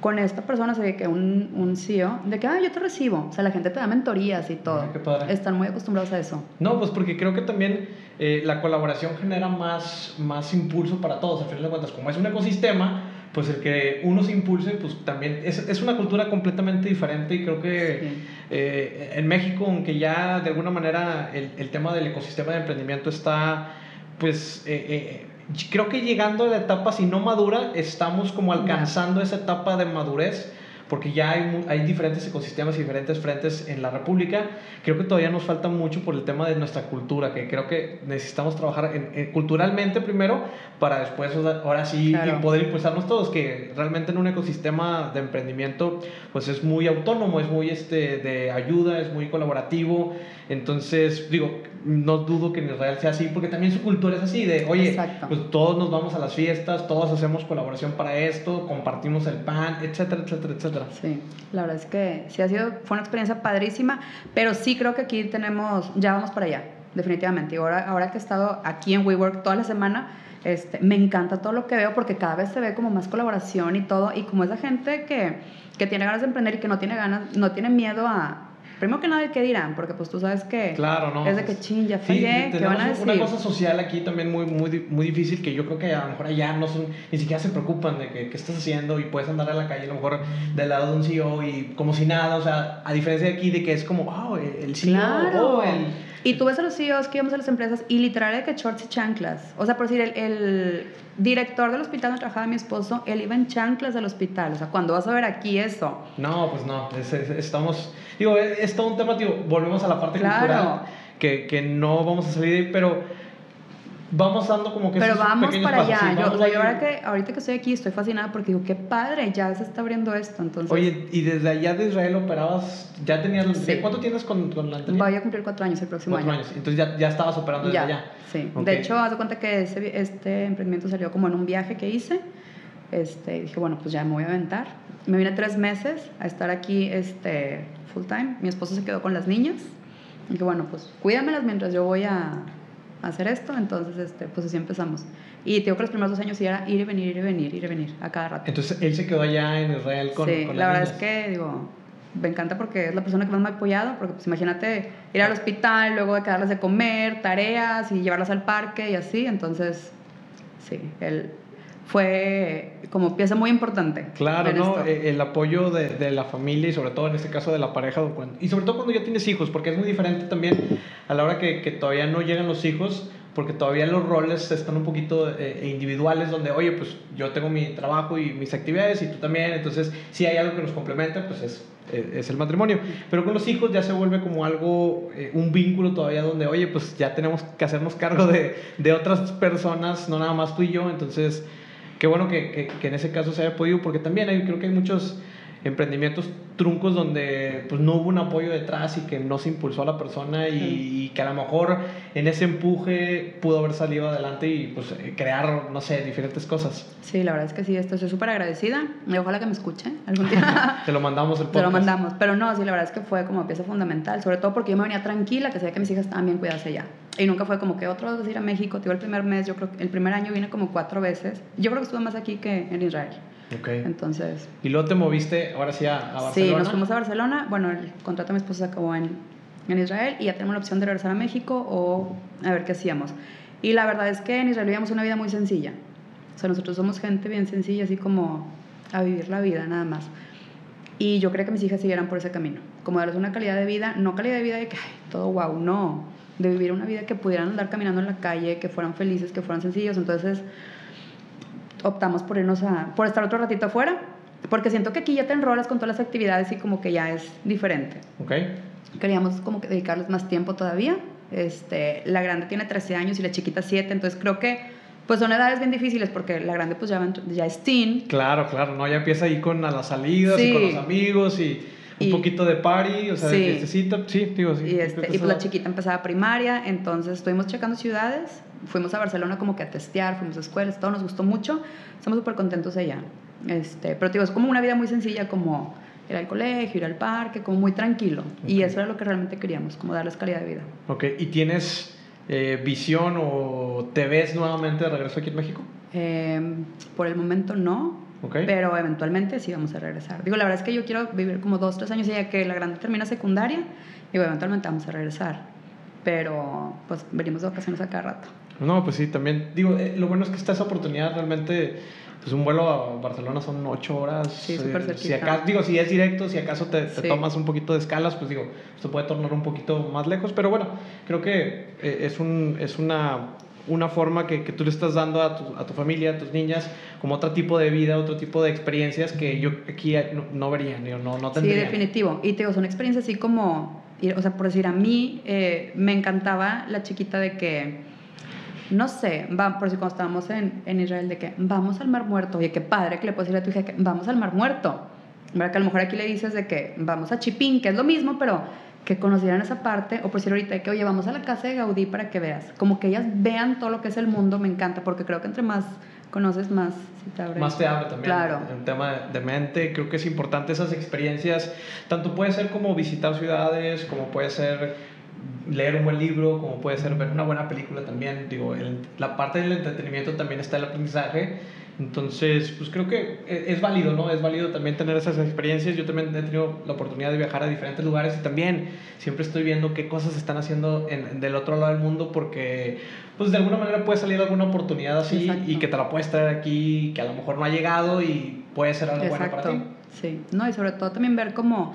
con esta persona, o sea, que un, un CEO, de que, ah, yo te recibo. O sea, la gente te da mentorías y todo. qué padre. Están muy acostumbrados a eso. No, pues porque creo que también eh, la colaboración genera más, más impulso para todos. A fin de cuentas, como es un ecosistema pues el que uno se impulse, pues también es, es una cultura completamente diferente y creo que eh, en México, aunque ya de alguna manera el, el, tema del ecosistema de emprendimiento está, pues eh, eh, creo que llegando a la etapa, si no madura, estamos como alcanzando esa etapa de madurez porque ya hay, hay diferentes ecosistemas y diferentes frentes en la República. Creo que todavía nos falta mucho por el tema de nuestra cultura, que creo que necesitamos trabajar en, culturalmente primero para después, ahora sí, poder impulsarnos todos, que realmente en un ecosistema de emprendimiento, pues es muy autónomo, es muy este, de ayuda, es muy colaborativo. Entonces, digo, no dudo que en Israel sea así, porque también su cultura es así, de, oye, pues todos nos vamos a las fiestas, todos hacemos colaboración para esto, compartimos el pan, etcétera, etcétera, etcétera. Sí, la verdad es que sí ha sido, fue una experiencia padrísima, pero sí creo que aquí tenemos, ya vamos para allá, definitivamente. Y ahora, ahora que he estado aquí en WeWork toda la semana, este, me encanta todo lo que veo porque cada vez se ve como más colaboración y todo, y como esa gente que, que tiene ganas de emprender y que no tiene ganas, no tiene miedo a primero que nada, ¿qué dirán? Porque pues tú sabes que claro, no, es de que ching, ya fallé, ¿qué van a decir? Una cosa social aquí también muy, muy, muy difícil que yo creo que a lo mejor allá no son, ni siquiera se preocupan de que, qué estás haciendo y puedes andar a la calle a lo mejor del lado de un CEO y como si nada, o sea, a diferencia de aquí de que es como, wow, el CEO, claro. el y tú ves a los CEOs que íbamos a las empresas y literal de que shorts y chanclas. O sea, por decir, el, el, director del hospital donde trabajaba mi esposo, él iba en chanclas al hospital. O sea, cuando vas a ver aquí eso? No, pues no. estamos. Digo, es, todo un tema, tío. Volvemos a la parte cultural. Que, que no vamos a salir de ahí, pero vamos dando como que pero vamos para allá. Yo, o sea, yo ahora que ahorita que estoy aquí estoy fascinada porque digo qué padre ya se está abriendo esto entonces. Oye y desde allá de Israel operabas ya tenías cuánto tienes con, con la anterior? voy a cumplir cuatro años el próximo cuatro años entonces ya, ya estabas operando desde allá. sí. De hecho haz de cuenta que ese, este emprendimiento salió como en un viaje que hice. Este dije bueno pues ya me voy a aventar. Me vine tres meses a estar aquí este full time. Mi esposo se quedó con las niñas. Y dije bueno pues cuídamelas mientras yo voy a hacer esto, entonces este, pues así empezamos. Y digo que los primeros dos años sí era ir y venir, ir y venir, ir y venir a cada rato. Entonces él se quedó allá en Israel con... Sí, la verdad es que digo, me encanta porque es la persona que más me ha apoyado, porque pues imagínate ir al hospital, luego de quedarlas de comer, tareas y llevarlas al parque y así, entonces sí, él fue como pieza muy importante. Claro, ¿no? E, el apoyo de, de, la familia y sobre todo en este caso de la pareja, y sobre todo cuando ya tienes hijos, porque es muy diferente también a la hora que, que todavía no llegan los hijos, porque todavía los roles están un poquito eh, individuales, donde, oye, pues yo tengo mi trabajo y mis actividades y tú también, entonces si hay algo que nos complementa, pues es, es el matrimonio. Pero con los hijos ya se vuelve como algo, eh, un vínculo todavía donde, oye, pues ya tenemos que hacernos cargo de, de otras personas, no nada más tú y yo, entonces qué bueno que, que, en ese caso se haya podido, porque también hay, creo que hay muchos emprendimientos truncos donde pues no hubo un apoyo detrás y que no se impulsó a la persona y, y que a lo mejor en ese empuje pudo haber salido adelante y pues eh, crear, no sé, diferentes cosas. Sí, la verdad es que sí, estoy súper agradecida y ojalá que me escuche algún día. Te lo mandamos el podcast. Te lo mandamos, pero no, sí, la verdad es que fue como pieza fundamental, sobre todo porque yo me venía tranquila, que sabía que mis hijas estaban bien cuidadas allá. Y nunca fue como que otro vez ir a México, tío, el primer mes, yo creo que el primer año vine como cuatro veces. Yo creo que estuve más aquí que en Israel. Ok. Entonces, Y luego te moviste ahora sí a, a Barcelona. sí, nos fuimos a Barcelona. Bueno, el contrato de mi esposo se acabó en, en Israel y ya tenemos la opción de regresar a México o a ver qué hacíamos. Y la verdad es que en Israel vivíamos una vida muy sencilla. O sea, nosotros somos gente bien sencilla, así como a vivir la vida nada más. Y yo creo que mis hijas siguieran por ese camino. Como darles una calidad de vida, no calidad de vida de que ay, todo wow, no. De vivir una vida que pudieran andar caminando en la calle, que fueran felices, que fueran sencillos. Entonces optamos por irnos a, por estar otro ratito afuera, porque siento que aquí ya te enrolas con todas las actividades y como que ya es diferente. Ok. Queríamos como que dedicarles más tiempo todavía. Este, la grande tiene 13 años y la chiquita 7, entonces creo que pues son edades bien difíciles porque la grande pues ya, ya es teen. Claro, claro, ¿no? Ya empieza ahí con a las salidas y Sí. con los amigos y un Y- poquito de party, o sea, de Sí. fiestecita, sí, digo, sí. Y, este, y pues la chiquita empezaba primaria, entonces estuvimos checando ciudades, fuimos a Barcelona como que a testear, fuimos a escuelas, todo nos gustó mucho, estamos súper contentos allá. Este, pero digo, es como una vida muy sencilla, como ir al colegio, ir al parque, como muy tranquilo. Y Ok. eso era lo que realmente queríamos, como darles calidad de vida. Ok, ¿y tienes eh, visión o te ves nuevamente de regreso aquí en México? Eh, por el momento no, Ok. pero eventualmente sí vamos a regresar. Digo, la verdad es que yo quiero vivir como dos, tres años y ya que la grande termina secundaria, y eventualmente vamos a regresar. Pero pues venimos de vacaciones a cada rato. No, pues sí, también. Digo, eh, lo bueno es que está esa oportunidad realmente. Pues un vuelo a Barcelona son ocho horas. Sí, súper si cerquita. acaso, digo, si es directo, si acaso te, te Sí. tomas un poquito de escalas, pues digo, se puede tornar un poquito más lejos. Pero bueno, creo que eh, es, un, es una, una forma que, que tú le estás dando a tu, a tu familia, a tus niñas, como otro tipo de vida, otro tipo de experiencias que yo aquí no, no vería, digo, no, no Sí, tendría. definitivo. Y te digo, son experiencias así como, o sea, por decir, a mí eh, me encantaba la chiquita de que, no sé, va, por si cuando estábamos en, en Israel, de que vamos al Mar Muerto. Oye, qué padre que le puedes decir a tu hija que vamos al Mar Muerto. ¿Verdad? Que a lo mejor aquí le dices de que vamos a Chipín, que es lo mismo, pero que conocieran esa parte, o por decir ahorita que, oye, vamos a la casa de Gaudí para que veas. Como que ellas vean todo lo que es el mundo, me encanta, porque creo que entre más conoces, más se te abre. Más te abre también Claro. en tema de- de mente. Creo que es importante esas experiencias. Tanto puede ser como visitar ciudades, como puede ser leer un buen libro, como puede ser ver una buena película también. Digo, el- la parte del entretenimiento también está el aprendizaje. Entonces, pues creo que e- es válido, ¿no? Es válido también tener esas experiencias. Yo también he tenido la oportunidad de viajar a diferentes lugares y también siempre estoy viendo qué cosas están haciendo en, del otro lado del mundo porque, pues de alguna manera puede salir alguna oportunidad así Exacto. y que te la puedes traer aquí, que a lo mejor no ha llegado y puede ser algo bueno para ti. Exacto. Sí, no, y sobre todo también ver como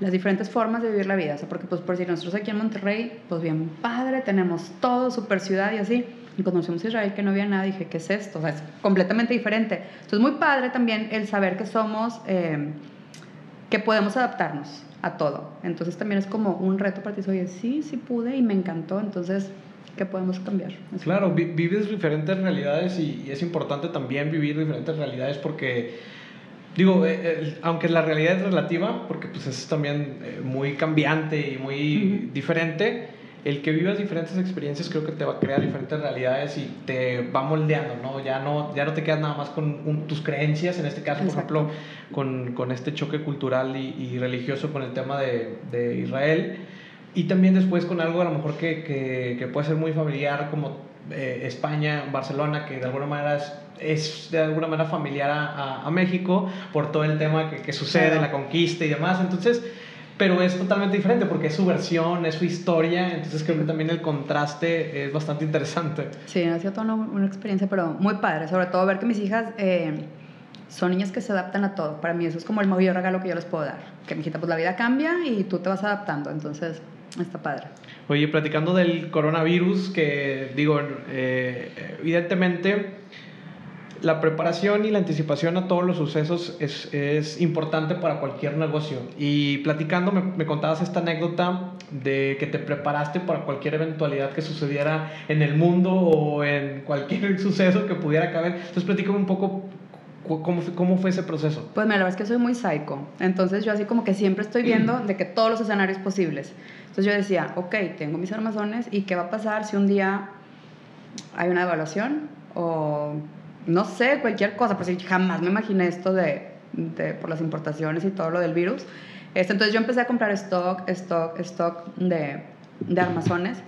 las diferentes formas de vivir la vida, o sea, porque pues por decir, nosotros aquí en Monterrey, pues bien padre, tenemos todo, super ciudad y así, y cuando nos fuimos a Israel que no había nada, dije, ¿qué es esto? O sea, es completamente diferente. Entonces, muy padre también el saber que somos, eh, que podemos adaptarnos a todo. Entonces, también es como un reto para ti, oye, sí, sí pude y me encantó, entonces, ¿qué podemos cambiar? Así. Claro, vi- vives diferentes realidades y, y es importante también vivir diferentes realidades porque, digo, eh, eh, aunque la realidad es relativa, porque pues es también eh, muy cambiante y muy Ujú. diferente, el que vivas diferentes experiencias creo que te va a crear diferentes realidades y te va moldeando, ¿no? Ya no, ya no te quedas nada más con un- tus creencias, en este caso, por ejemplo, con, con este choque cultural y, y religioso con el tema de, de Israel. Y también después con algo a lo mejor que, que, que puede ser muy familiar como eh, España, Barcelona, que de alguna manera es, es de alguna manera familiar a, a- a México por todo el tema que, que sucede, la conquista y demás. Entonces, pero es totalmente diferente porque es su versión, es su historia. Entonces creo que también el contraste es bastante interesante. Sí, ha sido toda una, una experiencia, pero muy padre. Sobre todo ver que mis hijas eh, son niñas que se adaptan a todo. Para mí eso es como el mayor regalo que yo les puedo dar. Que mi hijita, pues la vida cambia y tú te vas adaptando. Entonces, está padre. Oye, platicando del coronavirus, que digo, eh, evidentemente la preparación y la anticipación a todos los sucesos es, es importante para cualquier negocio. Y platicando, me, me contabas esta anécdota de que te preparaste para cualquier eventualidad que sucediera en el mundo o en cualquier suceso que pudiera caber. Entonces, platícame un poco ¿Cómo fue, ¿Cómo fue ese proceso? Pues mira, la verdad es que soy muy psycho. Entonces yo así como que siempre estoy viendo de que todos los escenarios posibles. Entonces yo decía, ok, tengo mis armazones y qué va a pasar si un día hay una evaluación o no sé, cualquier cosa. Pues jamás me imaginé esto de, de, por las importaciones y todo lo del virus. Este, entonces yo empecé a comprar stock, stock, stock de, de armazones.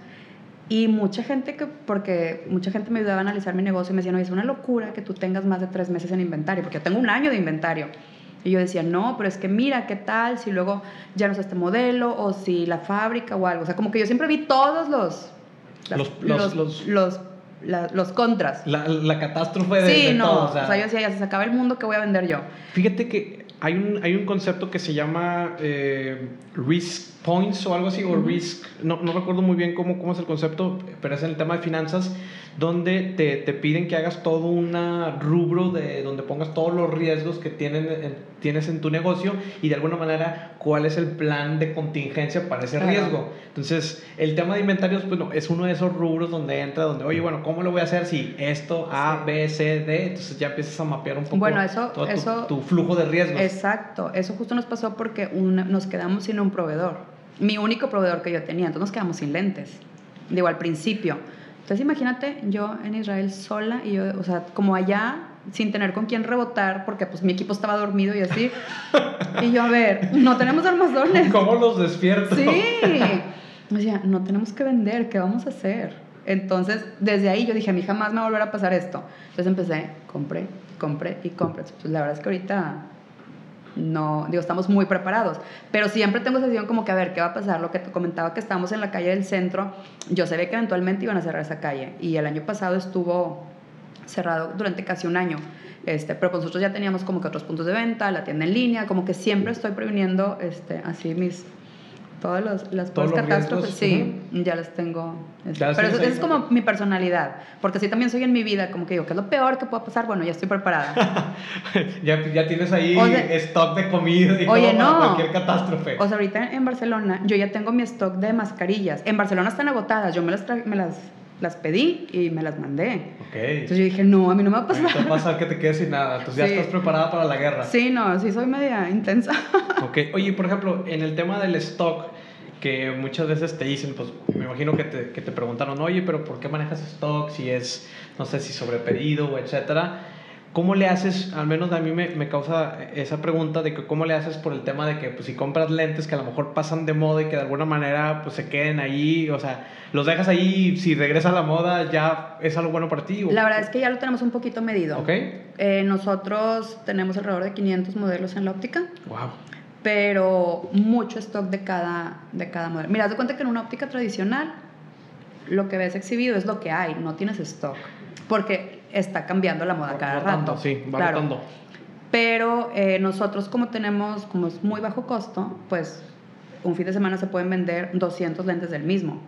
Y mucha gente, que, porque mucha gente me ayudaba a analizar mi negocio y me decían, oye, es una locura que tú tengas más de tres meses en inventario, porque yo tengo un año de inventario. Y yo decía, no, pero es que mira, ¿qué tal si luego ya no es este modelo o si la fábrica o algo? O sea, como que yo siempre vi todos los... los, los, los, los los contras. La, la catástrofe de, sí, no, todo, o, sea, yo decía, ya se acaba el mundo, ¿qué voy a vender yo? Fíjate que hay un, hay un concepto que se llama eh, risk points o algo así, o risk, no, no, recuerdo muy bien cómo, cómo es el concepto, pero es en el tema de finanzas, donde te, te piden que hagas todo un rubro de donde pongas todos los riesgos que tienen, tienes en tu negocio y de alguna manera cuál es el plan de contingencia para ese riesgo. Entonces, el tema de inventarios pues, no, es uno de esos rubros donde entra, donde, oye, bueno, ¿cómo lo voy a hacer si esto, A, B, C, D? Entonces ya empiezas a mapear un poco bueno, eso, todo eso, tu, tu, flujo de riesgos. Exacto, eso justo nos pasó porque nos quedamos sin un proveedor mi único proveedor que yo tenía. Entonces nos quedamos sin lentes. Digo, al principio. Entonces imagínate yo en Israel sola y yo, o sea, como allá, sin tener con quién rebotar, porque pues mi equipo estaba dormido y así. y yo, a ver, no tenemos armazones. ¿Cómo los despierto? Sí. O sea, no tenemos que vender, ¿qué vamos a hacer? Entonces, desde ahí yo dije, a mí jamás me va a volver a pasar esto. Entonces empecé, compré, compré y compré. Pues la verdad es que ahorita no, digo, estamos muy preparados, pero siempre tengo sensación como que a ver qué va a pasar, lo que te comentaba que estamos en la calle del centro, yo sé que eventualmente iban a cerrar esa calle. Y el año pasado estuvo cerrado durante casi un año, este, pero pues nosotros ya teníamos como que otros puntos de venta, la tienda en línea, como que siempre estoy previniendo este, así mis, todas los, las catástrofes, sí, ya las tengo. Este, pero eso, es como mi personalidad, porque así también soy en mi vida, como que digo, ¿qué es lo peor que pueda pasar? Bueno, ya estoy preparada. ya, ya tienes ahí stock de comida y oye, todo no. para cualquier catástrofe. O sea, ahorita en Barcelona yo ya tengo mi stock de mascarillas. En Barcelona están agotadas, yo me las, me las las pedí y me las mandé. Okay. Entonces yo dije, no, a mí no me va a pasar. No te va a pasar que te quedes sin nada. Entonces ya estás preparada para la guerra. Sí, no, sí soy media intensa. ok. Oye, por ejemplo, en el tema del stock, que muchas veces te dicen, pues me imagino que te, que te preguntaron, oye, pero ¿por qué manejas stock? Si es, no sé, si sobrepedido o etcétera. ¿Cómo le haces? Al menos a mí me, me, causa esa pregunta de que cómo le haces por el tema de que pues, si compras lentes que a lo mejor pasan de moda y que de alguna manera pues se queden ahí, o sea, los dejas ahí, si regresa a la moda ya es algo bueno para ti. ¿o? La verdad es que ya lo tenemos un poquito medido. Ok. Eh, nosotros tenemos alrededor de 500 modelos en la óptica. Wow pero mucho stock de cada, de cada modelo. Mira, te cuenta que en una óptica tradicional lo que ves exhibido es lo que hay, no tienes stock, porque está cambiando la moda cada rato. Sí, va claro. Pero eh, nosotros como tenemos, como es muy bajo costo, pues un fin de semana se pueden vender 200 lentes del mismo.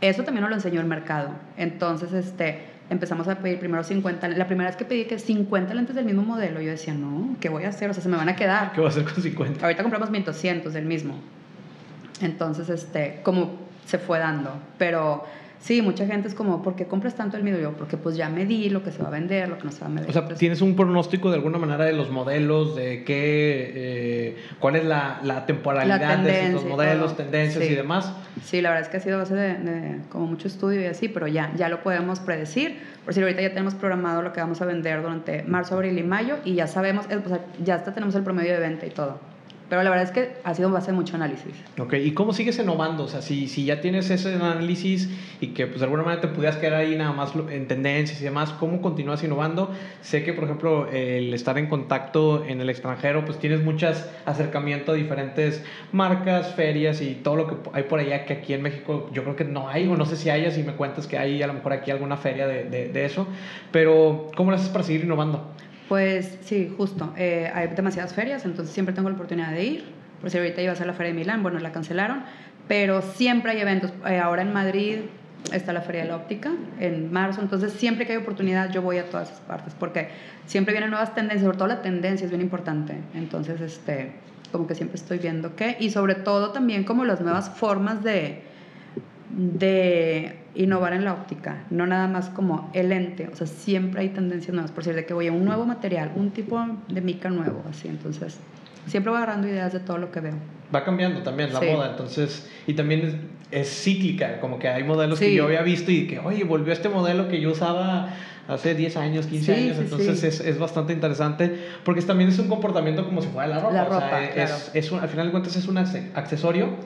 Eso también nos lo enseñó el mercado. Entonces, este, empezamos a pedir primero 50. La primera vez que pedí que 50 lentes del mismo modelo, yo decía, no, ¿qué voy a hacer? O sea, se me van a quedar. ¿Qué voy a hacer con 50? Ahorita compramos 1200 del mismo. Entonces, este, como se fue dando. Pero Sí, mucha gente es como, ¿por qué compras tanto el mío? Yo, porque pues ya medí lo que se va a vender, lo que no se va a vender. O sea, ¿tienes un pronóstico de alguna manera de los modelos, de qué, eh, cuál es la, la temporalidad de esos modelos, tendencias y demás? Sí, la verdad es que ha sido base de, de, como mucho estudio y así, pero ya, ya lo podemos predecir. Por si ahorita ya tenemos programado lo que vamos a vender durante marzo, abril y mayo y ya sabemos, sea, ya hasta tenemos el promedio de venta y todo. Pero la verdad es que ha sido base de mucho análisis. Ok, ¿y cómo sigues innovando? O sea, si, si ya tienes ese análisis y que pues de alguna manera te pudieras quedar ahí nada más en tendencias y demás, ¿cómo continúas innovando? Sé que, por ejemplo, el estar en contacto en el extranjero, pues tienes muchas acercamiento a diferentes marcas, ferias y todo lo que hay por allá que aquí en México yo creo que no hay, o no sé si haya, si me cuentas que hay a lo mejor aquí alguna feria de, de, de eso, pero ¿cómo lo haces para seguir innovando? Pues sí, justo. Eh, hay demasiadas ferias, entonces siempre tengo la oportunidad de ir. Por si ahorita iba a ser la Feria de Milán, bueno, la cancelaron, pero siempre hay eventos. Eh, ahora en Madrid está la Feria de la Óptica, en marzo, entonces siempre que hay oportunidad yo voy a todas esas partes, porque siempre vienen nuevas tendencias, sobre todo la tendencia es bien importante. Entonces, este, como que siempre estoy viendo qué, y sobre todo también como las nuevas formas de, de innovar en la óptica, no nada más como el lente, o sea, siempre hay tendencias nuevas, por decir, de que voy a un nuevo material, un tipo de mica nuevo, así, entonces siempre voy agarrando ideas de todo lo que veo. Va cambiando también la moda, entonces, y también es, cíclica, como que hay modelos que yo había visto y que, oye, volvió este modelo que yo usaba hace 10 años, 15 años, entonces Es, es, bastante interesante porque también es un comportamiento como si fuera la ropa. La ropa, es, es un, al final de cuentas es un accesorio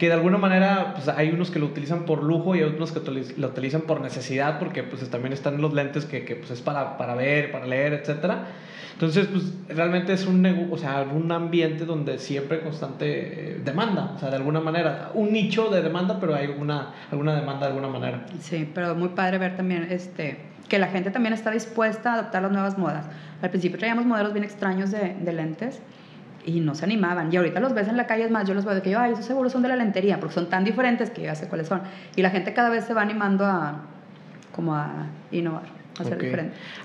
que de alguna manera pues, hay unos que lo utilizan por lujo y otros que lo utilizan por necesidad porque pues también están los lentes que, que pues, es para, para ver, para leer, etcétera. Entonces, pues realmente es un, o sea, un ambiente donde siempre constante eh, demanda, o sea, de alguna manera, un nicho de demanda, pero hay alguna, alguna demanda de alguna manera. Sí, pero muy padre ver también este, que la gente también está dispuesta a adoptar las nuevas modas. Al principio traíamos modelos bien extraños de lentes y no se animaban. Y ahorita los ves en la calle, es más, yo los veo de que yo, ay, esos seguro son de la lentería, porque son tan diferentes que ya sé cuáles son. Y la gente cada vez se va animando a, como a innovar.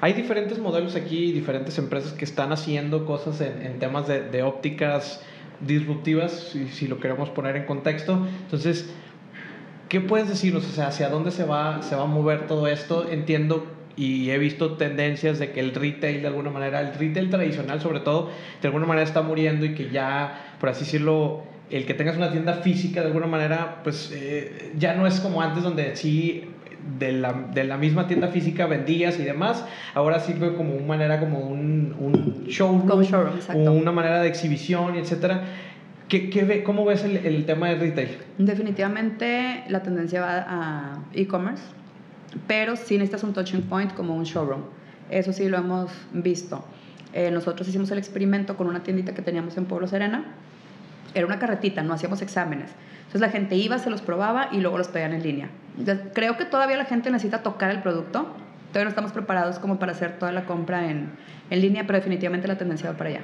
Hay diferentes modelos aquí, diferentes empresas que están haciendo cosas en, temas de, ópticas disruptivas, si, si, lo queremos poner en contexto. Entonces, ¿qué puedes decirnos? O sea, ¿hacia dónde se va, se va a mover todo esto? Entiendo y he visto tendencias de que el retail, de alguna manera, el retail tradicional sobre todo, de alguna manera está muriendo y que ya, por así decirlo, el que tengas una tienda física de alguna manera, pues eh, ya no es como antes donde sí de la, de la, misma tienda física vendías y demás, ahora sirve como una manera, como un, un showroom, una manera de exhibición, etcétera. ¿Qué, qué ¿Cómo ves el, el, tema de retail? Definitivamente la tendencia va a e-commerce, pero sí necesitas un touching point como un showroom. Eso sí lo hemos visto. Eh, nosotros hicimos el experimento con una tiendita que teníamos en Pueblo Serena. Era una carretita, no hacíamos exámenes. Entonces la gente iba, se los probaba y luego los pedían en línea. Creo que todavía la gente necesita tocar el producto. Todavía no estamos preparados como para hacer toda la compra en, en línea, pero definitivamente la tendencia va para allá.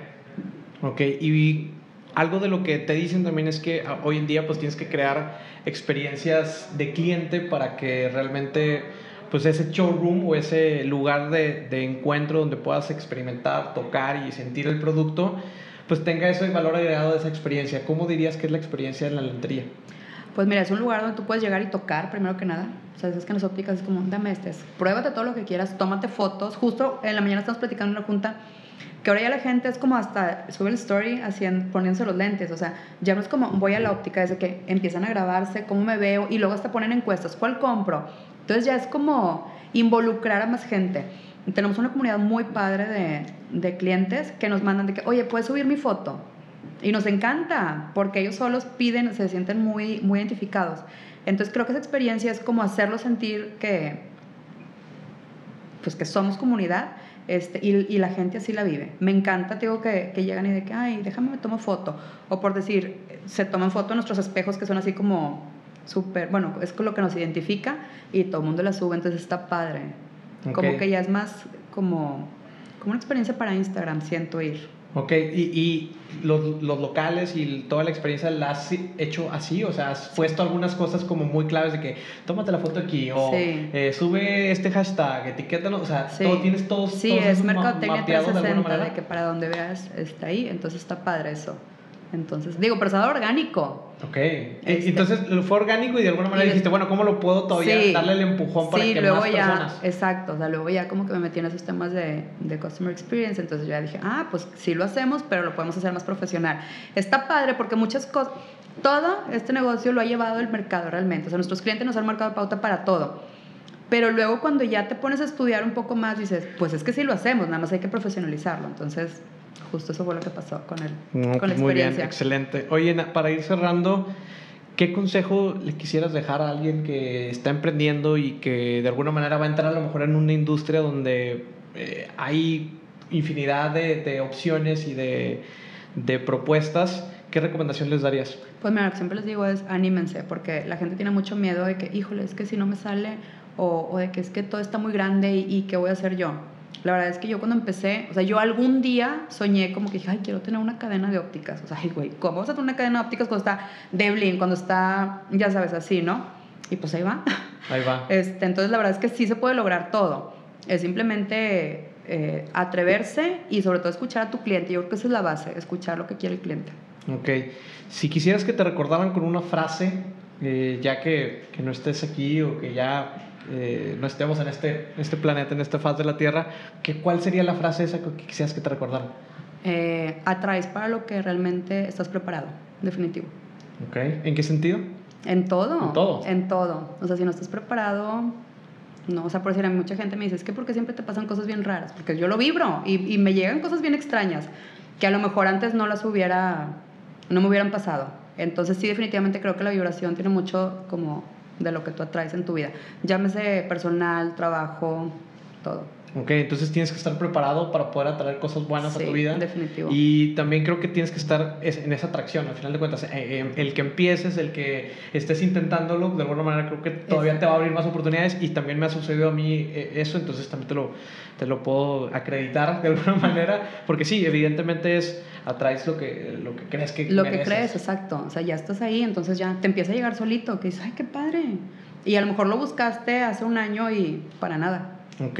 Ok, y algo de lo que te dicen también es que ah, hoy en día pues tienes que crear experiencias de cliente para que realmente pues ese showroom o ese lugar de, de encuentro donde puedas experimentar, tocar y sentir el producto, pues tenga eso de valor agregado de esa experiencia. ¿Cómo dirías que es la experiencia en la lentería? Pues mira, es un lugar donde tú puedes llegar y tocar, primero que nada. O sea, es que en las ópticas es como, dame este, pruébate todo lo que quieras, tómate fotos. Justo en la mañana estamos platicando en una junta que ahora ya la gente es como hasta sube el story haciendo, poniéndose los lentes, o sea, ya no es como voy a la óptica, desde que empiezan a grabarse, cómo me veo, y luego hasta ponen encuestas, ¿cuál compro? Entonces ya es como involucrar a más gente. tenemos una comunidad muy padre de, de clientes que nos mandan de que, oye, ¿puedes subir mi foto? Y nos encanta, porque ellos solos piden, se sienten muy, muy identificados. Entonces creo que esa experiencia es como hacerlo sentir que, pues que somos comunidad este, y, y, la gente así la vive. Me encanta, digo, que, que, llegan y de que, ay, déjame me tomo foto. O por decir, se toman foto en nuestros espejos que son así como súper, bueno, es lo que nos identifica y todo el mundo la sube, entonces está padre. Como que ya es más como, como una experiencia para Instagram, siento ir. Ok, y, y los, los, locales y toda la experiencia la has hecho así, o sea, has puesto algunas cosas como muy claves de que tómate la foto aquí o eh, sube este hashtag, etiquétanos, o sea, todo, tienes todos. Sí, es mercadotecnia 360 de, de que para donde veas está ahí, entonces está padre eso. Entonces, digo, pero es orgánico. Ok. Este, Entonces fue orgánico y de alguna manera dijiste, bueno, ¿cómo lo puedo todavía darle el empujón para que luego más ya, personas? Exacto, o sea, luego ya como que me metí en esos temas de, de customer experience, entonces ya dije, ah, pues sí lo hacemos, pero lo podemos hacer más profesional. Está padre porque muchas cosas, todo este negocio lo ha llevado el mercado realmente, o sea, nuestros clientes nos han marcado pauta para todo. Pero luego cuando ya te pones a estudiar un poco más, dices, pues es que sí lo hacemos, nada más hay que profesionalizarlo. Entonces, justo eso fue lo que pasó con, él, con la experiencia. Muy bien, excelente. Oye, para ir cerrando, ¿qué consejo le quisieras dejar a alguien que está emprendiendo y que de alguna manera va a entrar a lo mejor en una industria donde eh, hay infinidad de, de opciones y de, de, propuestas? ¿Qué recomendación les darías? Pues mira, siempre les digo es anímense, porque la gente tiene mucho miedo de que, híjole, es que si no me sale, o, o de que es que todo está muy grande y, y ¿qué voy a hacer yo? La verdad es que yo cuando empecé, o sea, yo algún día soñé como que dije, ay, quiero tener una cadena de ópticas. O sea, ay, güey, ¿cómo vas a tener una cadena de ópticas cuando está Deblin, cuando está, ya sabes, así, ¿no? Y pues ahí va. Ahí va. Este, entonces, la verdad es que sí se puede lograr todo. Es simplemente eh, atreverse y sobre todo escuchar a tu cliente. Yo creo que esa es la base, escuchar lo que quiere el cliente. Ok. Si quisieras que te recordaran con una frase eh, ya que, que, no estés aquí o que ya eh, no estemos en este, este planeta, en esta faz de la Tierra, ¿qué, ¿cuál sería la frase esa que quisieras que te recordaran? Eh, atraes para lo que realmente estás preparado, definitivo. Ok, ¿en qué sentido? En todo. En todo. En todo. O sea, si no estás preparado, no, o sea, por decir, a mucha gente me dice, es que porque siempre te pasan cosas bien raras, porque yo lo vibro y, y me llegan cosas bien extrañas que a lo mejor antes no las hubiera, no me hubieran pasado. Entonces sí, definitivamente creo que la vibración tiene mucho como de lo que tú atraes en tu vida. Llámese personal, trabajo, todo. Ok, entonces tienes que estar preparado para poder atraer cosas buenas a tu vida. definitivo. Y también creo que tienes que estar en esa atracción, al final de cuentas. Eh, eh, el que empieces, el que estés intentándolo, de alguna manera creo que todavía te va a abrir más oportunidades y también me ha sucedido a mí eh, eso, entonces también te lo, te lo puedo acreditar de alguna manera, porque sí, evidentemente es atraes lo que, lo que crees que Lo que crees, exacto. O sea, ya estás ahí, entonces ya te empieza a llegar solito, que dices, ay, qué padre. Y a lo mejor lo buscaste hace un año y para nada. Ok.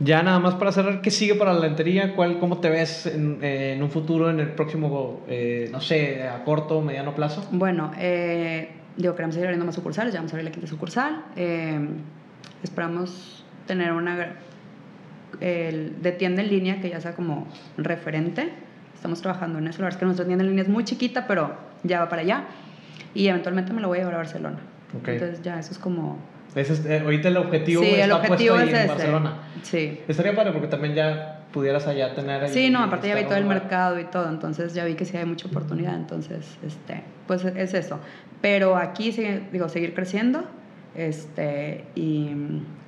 Ya nada más para cerrar, ¿qué sigue para la lentería? ¿Cuál, ¿Cómo te ves en, en un futuro, en el próximo, eh, no sé, a corto mediano plazo? Bueno, eh, digo, queremos seguir abriendo más sucursales, ya vamos a abrir la quinta sucursal. Eh, esperamos tener una el, de tienda en línea que ya sea como referente. Estamos trabajando en eso. La verdad es que nuestra tienda en línea es muy chiquita, pero ya va para allá. Y eventualmente me lo voy a llevar a Barcelona. Okay. Entonces ya eso es como es eh, ahorita el objetivo sí, está el objetivo puesto ahí es en Barcelona. Sí. Estaría padre porque también ya pudieras allá tener... Ahí, sí, no, aparte ya vi todo el mercado y todo, entonces ya vi que sí hay mucha oportunidad, entonces, este, pues es eso. Pero aquí, digo, seguir creciendo este, y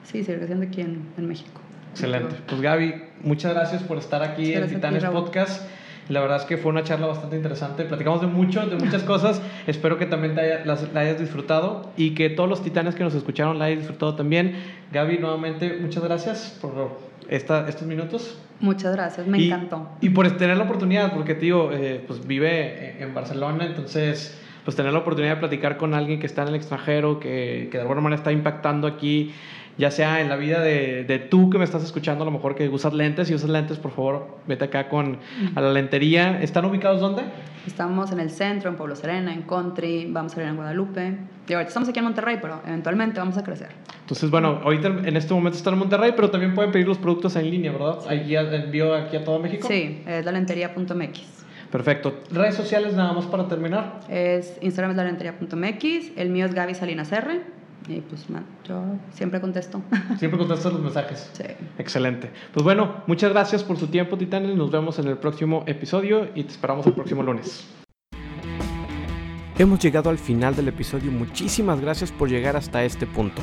sí, seguir creciendo aquí en, en México. Excelente. Pues Gaby, muchas gracias por estar aquí en Titanes Podcast. La verdad es que fue una charla bastante interesante. Platicamos de mucho, de muchas cosas. Espero que también te la hayas disfrutado y que todos los titanes que nos escucharon la hayan disfrutado también. Gaby, nuevamente, muchas gracias por esta, estos minutos. Muchas gracias, me encantó. Y por tener la oportunidad, porque, tío, eh, pues vive en Barcelona, entonces pues tener la oportunidad de platicar con alguien que está en el extranjero, que, que de alguna manera está impactando aquí ya sea en la vida de, de, tú que me estás escuchando, a lo mejor que usas lentes, si usas lentes, por favor, vete acá con a la lentería. ¿Están ubicados dónde? Estamos en el centro, en Pueblo Serena, en Country, vamos a ir en Guadalupe. Y ahorita estamos aquí en Monterrey, pero eventualmente vamos a crecer. Entonces, bueno, ahorita en este momento están en Monterrey, pero también pueden pedir los productos en línea, ¿verdad? Ahí envío aquí a todo México. Sí, es lalentería.mx. Perfecto. ¿Redes sociales nada más para terminar? Es Instagram es lalentería.mx, el mío es Gaby Salinas R. Y pues, man, yo siempre contesto. Siempre contestas los mensajes. Sí. Excelente. Pues bueno, muchas gracias por su tiempo, Titanes. Nos vemos en el próximo episodio y te esperamos el próximo lunes. Hemos llegado al final del episodio. Muchísimas gracias por llegar hasta este punto.